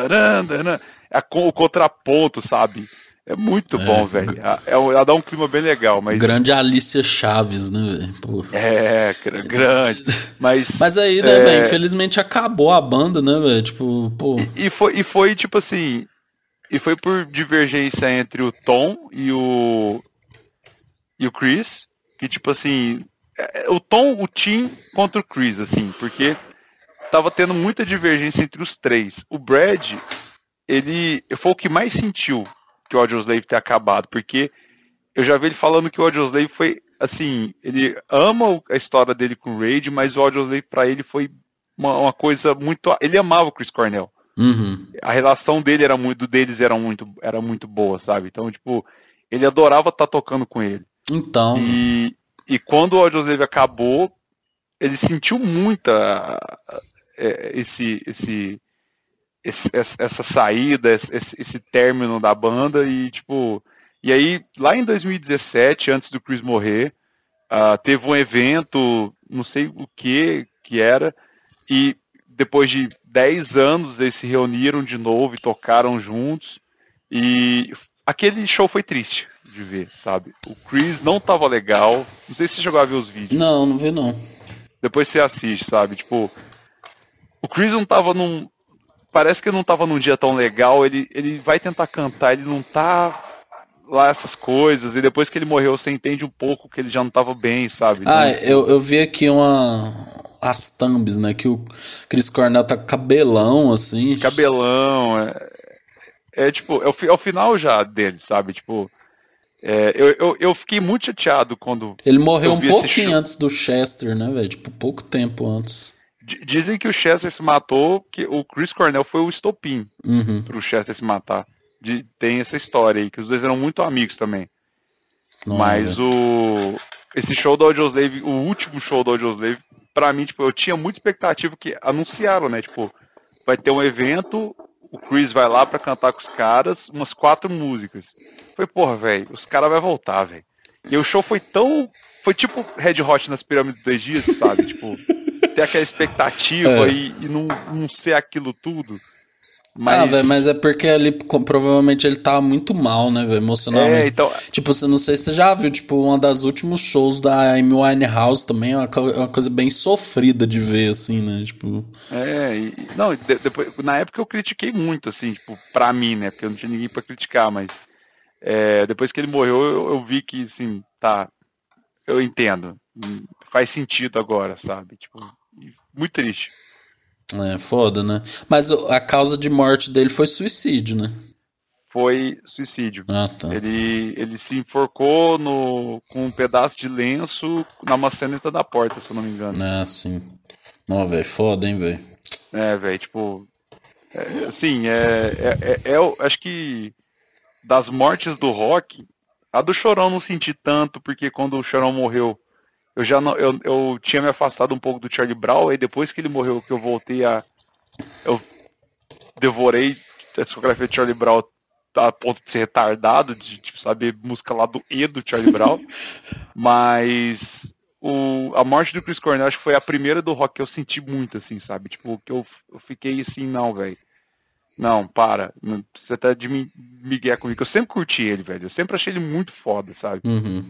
é o contraponto, sabe? É muito é, bom, velho. É, ela dá um clima bem legal, mas. Grande Alicia Chaves, né, velho? É, grande. Mas. [laughs] mas aí, né, é... velho? Infelizmente acabou a banda, né, velho? Tipo, pô. E, e, foi, e foi, tipo assim. E foi por divergência entre o Tom e o. E o Chris. Que, tipo assim. É, o Tom, o Tim contra o Chris, assim, porque tava tendo muita divergência entre os três. O Brad, ele foi o que mais sentiu que o Audioslave ter acabado, porque eu já vi ele falando que o Audioslave foi assim, ele ama a história dele com o Raid, mas o Audioslave pra ele foi uma, uma, coisa muito. Ele amava o Chris Cornell. Uhum. A relação dele era muito, deles era muito, era muito boa, sabe? Então, tipo, ele adorava estar tá tocando com ele. Então. E, e quando o Audioslave acabou, ele sentiu muita esse, esse, esse, essa saída, esse, esse término da banda e tipo, e aí lá em 2017, antes do Chris morrer, uh, teve um evento, não sei o que que era, e depois de 10 anos eles se reuniram de novo e tocaram juntos. E aquele show foi triste de ver, sabe? O Chris não tava legal. Não sei se você chegou a ver os vídeos. Não, não vi não. Depois você assiste, sabe? Tipo, o Chris não tava num. Parece que não tava num dia tão legal. Ele, ele vai tentar cantar, ele não tá lá essas coisas. E depois que ele morreu, você entende um pouco que ele já não tava bem, sabe? Ah, eu, eu vi aqui uma. As thumbs, né? Que o Chris Cornell tá com cabelão, assim. Cabelão, é. É tipo, é o, é o final já dele, sabe? Tipo. É, eu, eu, eu, fiquei muito chateado quando. Ele morreu um pouquinho antes do Chester, né, velho? Tipo, pouco tempo antes. Dizem que o Chester se matou, que o Chris Cornell foi o estopim uhum. pro Chester se matar. De, tem essa história aí, que os dois eram muito amigos também. Não, Mas o. Esse show do Audioslave, o último show do Audioslave, pra mim, tipo, eu tinha muita expectativa que anunciaram, né? Tipo, vai ter um evento, o Chris vai lá para cantar com os caras umas quatro músicas. Foi, porra, velho, os caras vão voltar, velho. E o show foi tão. Foi tipo Red Hot nas pirâmides dos dois dias, sabe? tipo, ter aquela expectativa é. e, e não, não ser aquilo tudo. Mas... Ah, velho, mas é porque ali provavelmente ele tá muito mal, né, velho, emocionalmente. É, então... Tipo, você não sei se você já viu, tipo, uma das últimos shows da Amy Winehouse também é uma, é uma coisa bem sofrida de ver, assim, né, tipo... É, e, não, de, depois, na época eu critiquei muito, assim, tipo, pra mim, né, porque eu não tinha ninguém pra criticar, mas é, depois que ele morreu eu, eu vi que, assim, tá, eu entendo, faz sentido agora, sabe, tipo, muito triste. É, foda, né? Mas a causa de morte dele foi suicídio, né? Foi suicídio. Ah, tá. Ele, ele se enforcou no, com um pedaço de lenço na maçaneta da porta, se eu não me engano. Ah, sim. Não, velho, foda, hein, velho. É, velho, tipo. É, assim, é, é, é, é, Acho que das mortes do rock, a do Chorão não senti tanto, porque quando o Chorão morreu, eu já não, eu, eu tinha me afastado um pouco do Charlie Brown, e depois que ele morreu, que eu voltei a. Eu devorei a discografia de Charlie Brown a ponto de ser retardado, de tipo, saber música lá do E do Charlie Brown. [laughs] Mas o, a morte do Chris Cornell acho que foi a primeira do rock que eu senti muito, assim, sabe? Tipo, que eu, eu fiquei assim, não, velho. Não, para. Você tá de migué comigo. Eu sempre curti ele, velho. Eu sempre achei ele muito foda, sabe? Uhum.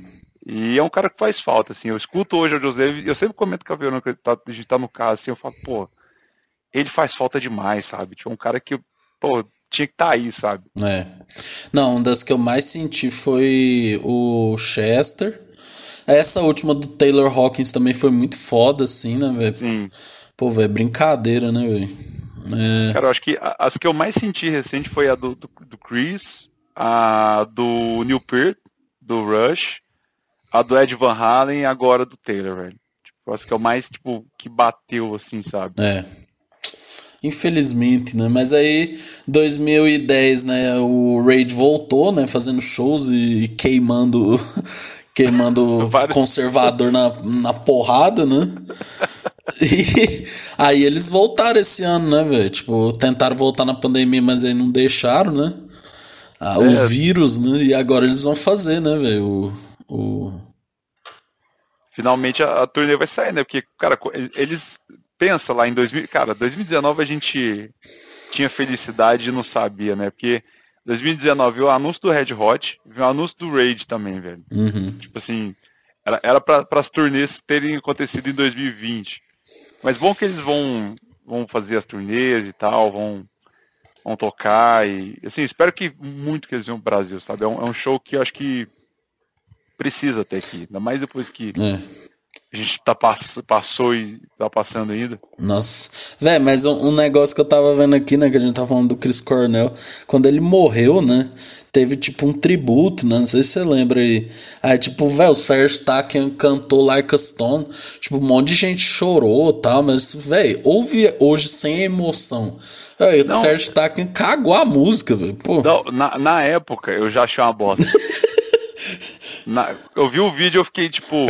E é um cara que faz falta, assim. Eu escuto hoje o José, eu sempre comento com a Verona que tá, tá no caso, assim, eu falo, pô, ele faz falta demais, sabe? Tipo, um cara que, pô, tinha que estar tá aí, sabe? É. Não, uma das que eu mais senti foi o Chester. Essa última do Taylor Hawkins também foi muito foda, assim, né, velho? Pô, velho, brincadeira, né, velho? É... Cara, eu acho que as que eu mais senti recente foi a do, do, do Chris, a do Neil Peart, do Rush, a do Ed Van Halen e agora do Taylor, velho. Tipo, acho que é o mais, tipo, que bateu, assim, sabe? É. Infelizmente, né? Mas aí, 2010, né? O Raid voltou, né? Fazendo shows e queimando, [laughs] queimando [laughs] conservador na, na porrada, né? E [laughs] aí eles voltaram esse ano, né, velho? Tipo, tentaram voltar na pandemia, mas aí não deixaram, né? Ah, é. O vírus, né? E agora eles vão fazer, né, velho? O... Finalmente a, a turnê vai sair, né? Porque, cara, eles pensa lá em 2000, cara, 2019 a gente tinha felicidade e não sabia, né? Porque 2019 o anúncio do Red Hot, o anúncio do Raid também, velho. Uhum. Tipo assim, era, era para as turnês terem acontecido em 2020. Mas bom que eles vão vão fazer as turnês e tal, vão vão tocar e assim, espero que muito que eles venham pro Brasil, sabe? É um, é um show que eu acho que precisa ter aqui, ainda mais depois que é. a gente tá pass passou e tá passando ainda. Nossa. Véi, mas um, um, negócio que eu tava vendo aqui, né? Que a gente tava falando do Chris Cornell. Quando ele morreu, né? Teve tipo um tributo, né? Não sei se você lembra aí. Aí, tipo, velho, o Serge Taken cantou Like a Stone. Tipo, um monte de gente chorou e tal. Mas, velho, ouve hoje sem emoção. Véio, o Serge Taken cagou a música, velho. Na, na época, eu já achei uma bosta. [laughs] Na, eu vi o vídeo e eu fiquei tipo. [laughs]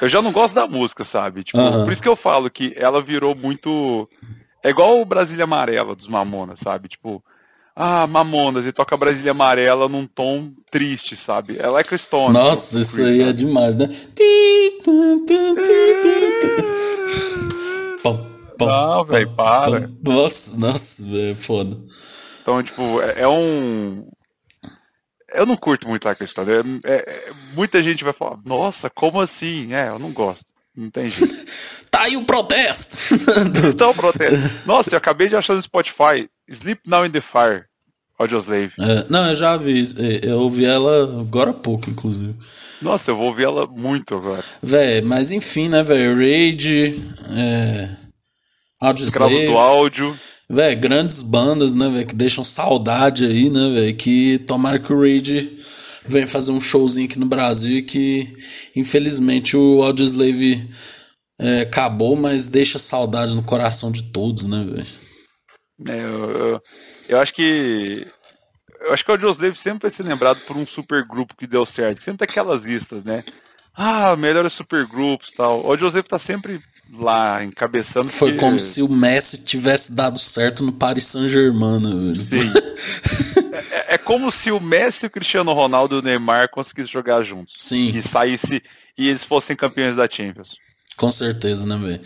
eu já não gosto da música, sabe? Tipo, uh -huh. Por isso que eu falo que ela virou muito. É igual o Brasília Amarela dos Mamonas, sabe? Tipo, ah, Mamonas, e toca Brasília Amarela num tom triste, sabe? É like Stone. Nossa, isso aí é demais, né? [laughs] Não, velho, para. Nossa, nossa, velho, foda. Então, tipo, é, é um. Eu não curto muito a questão. É, é, é, muita gente vai falar, nossa, como assim? É, eu não gosto. Não tem jeito. [laughs] tá aí o protesto! [laughs] então, protesto. Nossa, eu acabei de achar no Spotify Sleep Now in the Fire. Audioslave. É, não, eu já vi. É, eu ouvi ela agora há pouco, inclusive. Nossa, eu vou ouvir ela muito agora. Véi, mas enfim, né, velho? Rage. É... Audioslave. Escravos do áudio. Véi, grandes bandas, né, velho, que deixam saudade aí, né, velho, que tomara que o Rage venha fazer um showzinho aqui no Brasil que, infelizmente, o Audioslave é, acabou, mas deixa saudade no coração de todos, né, velho. É, eu, eu, eu, acho que eu acho que o Audioslave sempre vai ser lembrado por um super grupo que deu certo, sempre tem aquelas listas, né? ah, melhores supergrupos e tal. O Joseph tá sempre lá, encabeçando. Foi porque... como se o Messi tivesse dado certo no Paris Saint-Germain. Né, Sim. é, é, como se o Messi, o Cristiano Ronaldo e o Neymar conseguissem jogar juntos. Sim. E saísse e eles fossem campeões da Champions. Com certeza, né, velho?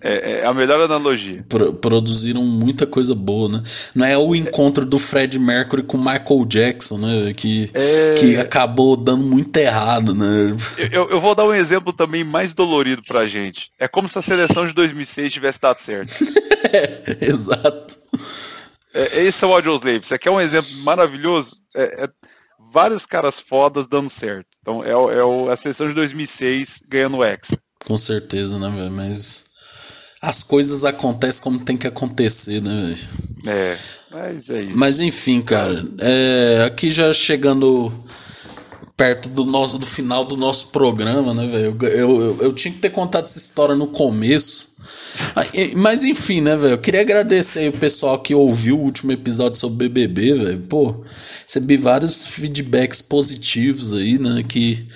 É, é, a melhor analogia. Pro, produziram muita coisa boa, né? Não é o encontro do Fred Mercury com Michael Jackson, né? Que, é... que acabou dando muito errado, né? Eu, eu vou dar um exemplo também mais dolorido pra gente. É como se a seleção de 2006 tivesse dado certo. é, [laughs] exato. É, esse é o Audioslave. Você quer um exemplo maravilhoso? É, é, vários caras fodas dando certo. Então é, é a seleção de 2006 ganhando o Hexa. Com certeza, né, velho? Mas as coisas acontecem como tem que acontecer, né, velho? É, mas é isso. Mas enfim, cara, é, aqui já chegando perto do nosso do final do nosso programa, né, velho? Eu, eu, eu, tinha que ter contado essa história no começo. Mas enfim, né, velho? Eu queria agradecer aí o pessoal que ouviu o último episódio sobre BBB, velho. Pô, recebi vários feedbacks positivos aí, né? Que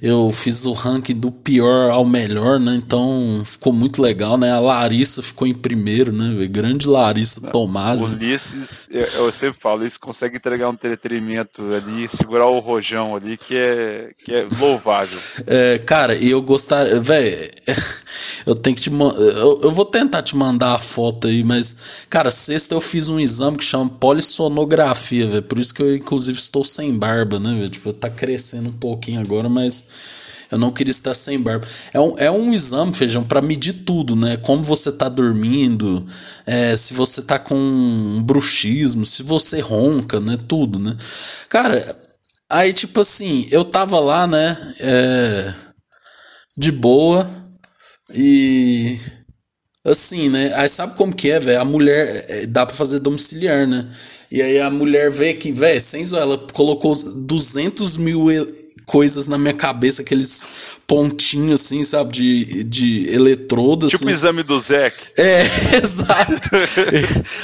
eu fiz o ranking do pior ao melhor, né? Então ficou muito legal, né? A Larissa ficou em primeiro, né? Grande Larissa Tomás. Ulisses, eu, sempre falo, isso consegue entregar um entretenimento ali, segurar o rojão ali, que é, que é louvável. É, cara, e eu gostaria, velho, [laughs] eu tenho que te eu, eu vou tentar te mandar a foto aí, mas, cara, sexta eu fiz um exame que chama polissonografia, velho. Por isso que eu, inclusive, estou sem barba, né, velho? Tipo, tá crescendo um pouquinho agora, mas eu não queria estar sem barba. É um, é um exame, feijão, para medir tudo, né? Como você tá dormindo, é, se você tá com um bruxismo, se você ronca, né? Tudo, né? Cara, aí tipo assim, eu tava lá, né? É, de boa e assim, né? Aí sabe como que é, velho? A mulher é, dá para fazer domiciliar, né? E aí a mulher vê que, velho, sem zoar, ela colocou 200 mil coisas na minha cabeça, aqueles pontinhos assim, sabe, de, de eletrodo. Tipo assim. o exame do Zec. É, [laughs] exato.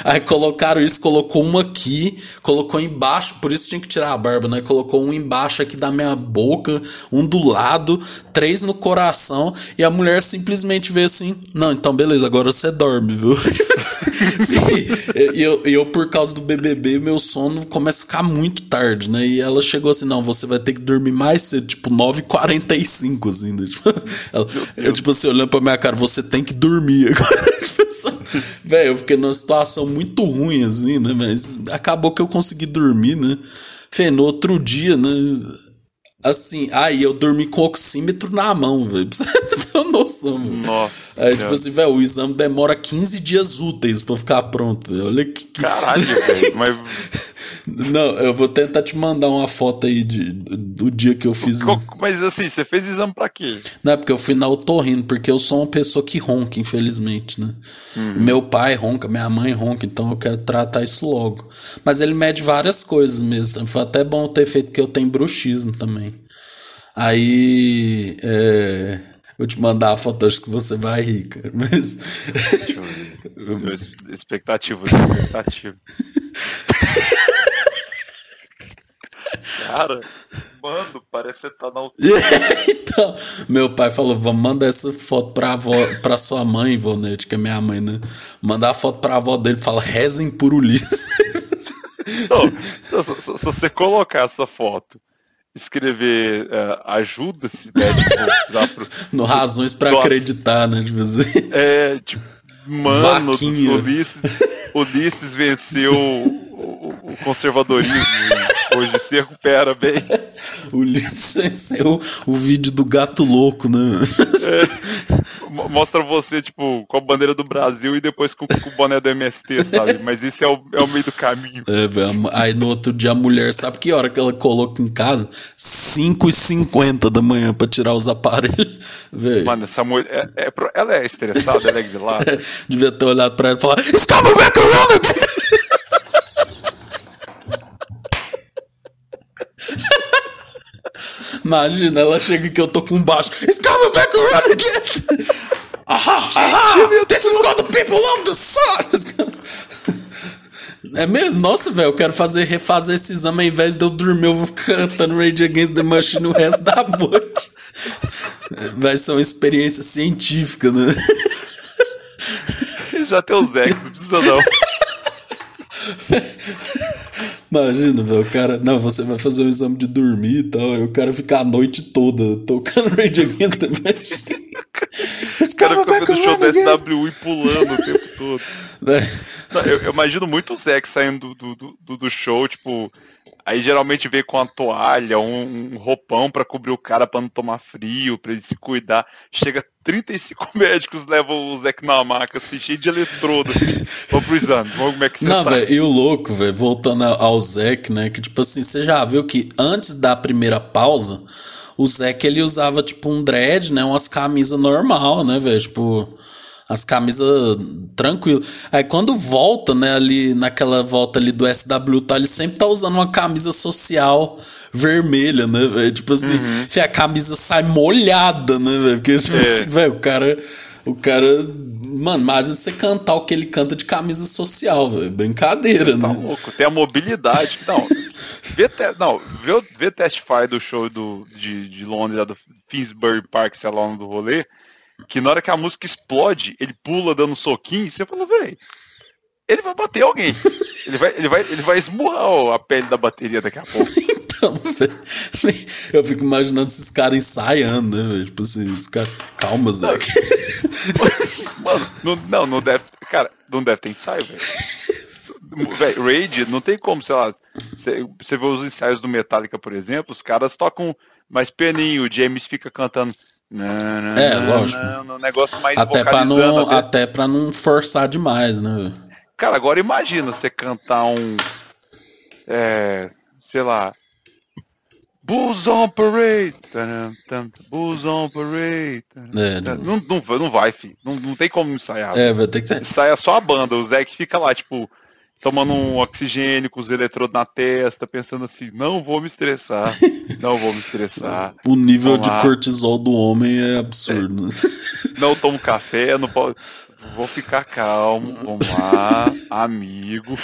Aí colocaram isso, colocou uma aqui, colocou embaixo, por isso tinha que tirar a barba, né? Colocou um embaixo aqui da minha boca, um do lado, três no coração, e a mulher simplesmente vê assim: não, então beleza, agora você dorme, viu? [laughs] e eu, eu, por causa do BBB, meu sono começa a ficar muito tarde, né? E ela chegou assim: não, você vai ter que dormir mais mais cedo, tipo 9h45, assim, né? Tipo, [laughs] ela, eu, tipo assim, olhando pra minha cara, você tem que dormir agora. [laughs] Tipo, velho, eu fiquei numa situação muito ruim, assim, né? Mas acabou que eu consegui dormir, né? Fê, no outro dia, né? Assim, aí eu dormi com oxímetro na mão, velho. [laughs] Pra você ter noção, velho. Nossa. Aí, tipo assim, velho, o exame demora 15 dias úteis pra ficar pronto, velho. Olha que. Caralho, [laughs] velho. Mas. Não, eu vou tentar te mandar uma foto aí de, do dia que eu fiz. Mas assim, você fez exame pra quê? Não, é porque eu fui na otorrino, porque eu sou uma pessoa que ronca, infelizmente, né? Uhum. Meu pai ronca, minha mãe ronca, então eu quero tratar isso logo. Mas ele mede várias coisas mesmo. Foi até bom ter feito, porque eu tenho bruxismo também. Aí. É, vou te mandar a foto, acho que você vai rir, cara. Mas. Deixa eu ver. expectativa, expectativa. Cara, mano, parece que tá na [laughs] altura. então, meu pai falou: vamos mandar essa foto pra, avó, pra sua mãe, Ivonete, que é minha mãe, né? Mandar a foto pra avó dele fala: rezem por Ulisses. Não, se, se, se você colocar essa foto escrever uh, ajuda-se, né? Tipo, [laughs] pro, no Razões para Acreditar, né? Tipo assim. É, tipo, mano, Ulisses, Ulisses venceu o, o, conservadorismo. Hoje se recupera bem. [laughs] Ulisses venceu o vídeo do gato louco, né? É, mostra você, tipo, com a bandeira do Brasil e depois com, com o boné do MST, sabe? Mas isso é o, é o meio do caminho. É, aí no outro dia a mulher, sabe que hora que ela coloca em casa? 5h50 da manhã pra tirar os aparelhos. Véio. Mano, essa mulher, é, é, ela é estressada, ela é exilada. [laughs] Devia ter olhado pra ela e falar, It's coming back around again! Imagina, ela chega que eu tô com baixo. It's coming back around again! Aha, aha! This is what the people of the sun! [laughs] É mesmo? Nossa, velho, eu quero fazer, refazer esse exame ao invés de eu dormir, eu vou cantando Rage Against the Machine o resto da [laughs] noite. Vai ser uma experiência científica, né? [laughs] [laughs] Já tem o Zé, não precisa não. Imagina, velho, o cara. Não, você vai fazer um exame de dormir e tal. E o cara fica a noite toda tocando [laughs] Rage Against the Machine. Esse cara fica vendo show da SWI pulando o tempo todo. Não, eu, eu, imagino muito o Zack saindo do, do, do, do show, tipo, Aí geralmente vem com a toalha, um, um roupão para cobrir o cara para não tomar frio, para ele se cuidar. Chega 35 [laughs] médicos, levam o Zeke na maca, assim, cheio de eletrodo, assim. Vamos pro exame, vamos como é que você Não, tá. velho, e o louco, velho, voltando ao Zeke, né, que tipo assim, você já viu que antes da primeira pausa, o Zeke ele usava tipo um dread, né, umas camisas normal, né, velho, tipo as camisas tranquilo. Aí quando volta, né, ali naquela volta ali do SW, tá, ele sempre tá usando uma camisa social vermelha, né, véio? Tipo assim, uhum. a camisa sai molhada, né, velho? Porque, tipo é. assim, velho, o cara. O cara. Mano, imagina você cantar o que ele canta de camisa social, velho. Brincadeira, tá né? louco, tem a mobilidade. [laughs] Não, vê, te, não, vê, vê Testify do show do, de, de Londres, lá do Finsbury Park, sei lá, do rolê que na hora que a música explode, ele pula dando um soquinho, você fala, velho, ele vai bater alguém. ele, vai, ele, vai, ele vai esmurrar a pele da bateria daqui a pouco. [laughs] então, véio, eu fico imaginando esses caras ensaiando, né, velho? Tipo assim, os caras. Calma, Zé. Mano, não, não, não deve. Cara, não deve ter ensaio, velho. Véio, Raid, não tem como, sei lá, você vê os ensaios do Metallica, por exemplo, os caras tocam mais pianinho, o James fica cantando não, não, é, lógico. Não, negócio mais até para não até para não forçar demais, né? Cara, agora imagina você cantar um é, sei lá, Bulls on Parade. Bulls on Parade. É, não, não, não vai, filho. Não, não tem como ensaiar. É, vai ter que ser. Ensaia só a banda. O Zé que fica lá, tipo, tomando um oxigênio com os eletrodos na testa, pensando assim, não vou me estressar, [laughs] não vou me estressar. o nível Vamos de lá. cortisol do homem é absurdo. É. Não tomo café, não posso. Vou ficar calmo, vamos lá, [laughs] amigo.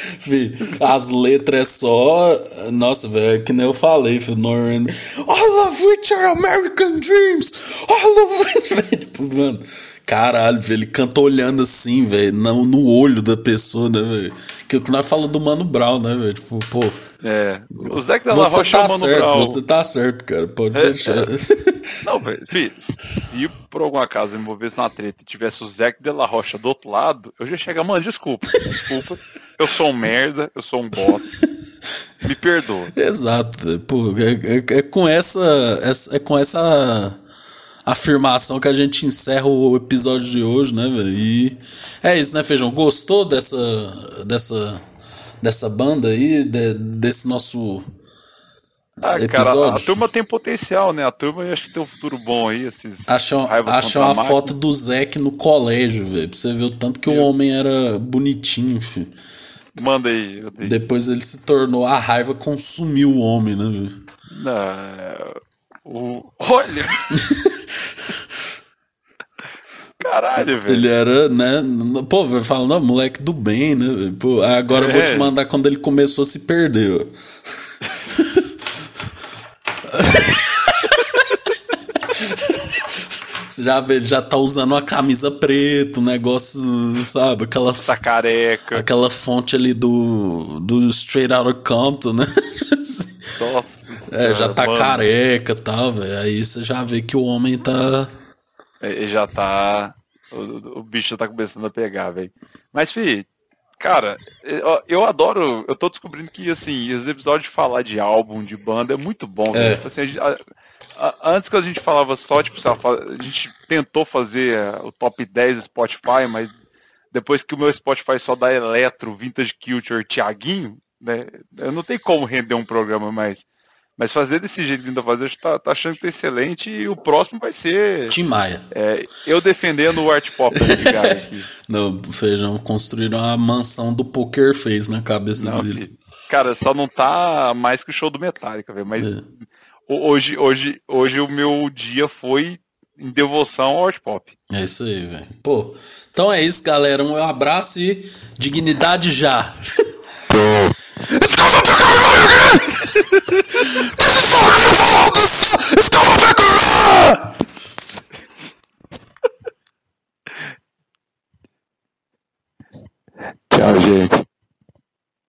Fih, as letras é só. Nossa, velho, é que nem eu falei, filho. Norman. All of which are American dreams. All of which. [laughs] tipo, mano, caralho, velho. Ele canta olhando assim, velho, no, no olho da pessoa, né, velho? Que que nós falamos do Mano Brown, né, velho? Tipo, pô. É. O Zé da Você tá certo, você tá certo, cara. Pode é, deixar. É. Não, velho, [laughs] se por algum acaso me envolvesse numa treta e tivesse o Zé de la Rocha do outro lado, eu já chego, mano, desculpa, desculpa. Eu sou um merda, eu sou um bosta. Me perdoa. [laughs] Exato. Pô, é, é, é com essa, é, é, com essa afirmação que a gente encerra o episódio de hoje, né, velho? E é isso, né, Feijão? Gostou dessa dessa dessa banda aí, de, desse nosso ah, cara, a, a, turma tem potencial, né? A turma acho que tem um futuro bom aí, esses Acham, acham a foto do Zeke no colégio, velho. Pra você ver o tanto que o homem era bonitinho, filho. Manda aí. Depois ele se tornou. A raiva consumiu o homem, né? Não, é, o... Olha! [laughs] Caralho, velho. Ele era, né? Pô, vai falando, moleque do bem, né? Pô, agora é. eu vou te é. mandar quando ele começou a se perder. [laughs] Você [laughs] já vê, ele já tá usando uma camisa preta, um negócio, sabe? Aquela. Tá careca. Aquela fonte ali do. do Straight Outta Compton, né? Nossa, é, já tá mano. careca e tal, velho. Aí você já vê que o homem tá. Ele já tá. O, o bicho já tá começando a pegar, velho. Mas, fi, cara, eu, eu, adoro. Eu tô descobrindo que, assim, os episódios de falar de álbum, de banda, é muito bom, é. Tipo assim, a, antes que a gente falava só, tipo, a gente tentou fazer é, o top 10 do Spotify, mas depois que o meu Spotify só dá Eletro, Vintage Culture, Tiaguinho, né? Eu não tenho como render um programa mais. Mas fazer desse jeito que a gente tá fazendo, tá, tá, achando que tá excelente e o próximo vai ser. Tim Maia. É, eu defendendo o art pop. [laughs] Não, Feijão construíram a mansão do Poker Face na cabeça não, dele. Cara, só não tá mais que o show do Metallica, velho. Mas é hoje, hoje, hoje o meu dia foi em devoção ao pop. É isso aí, velho. Pô, então é isso, galera. Um abraço e dignidade já. Tchau, gente.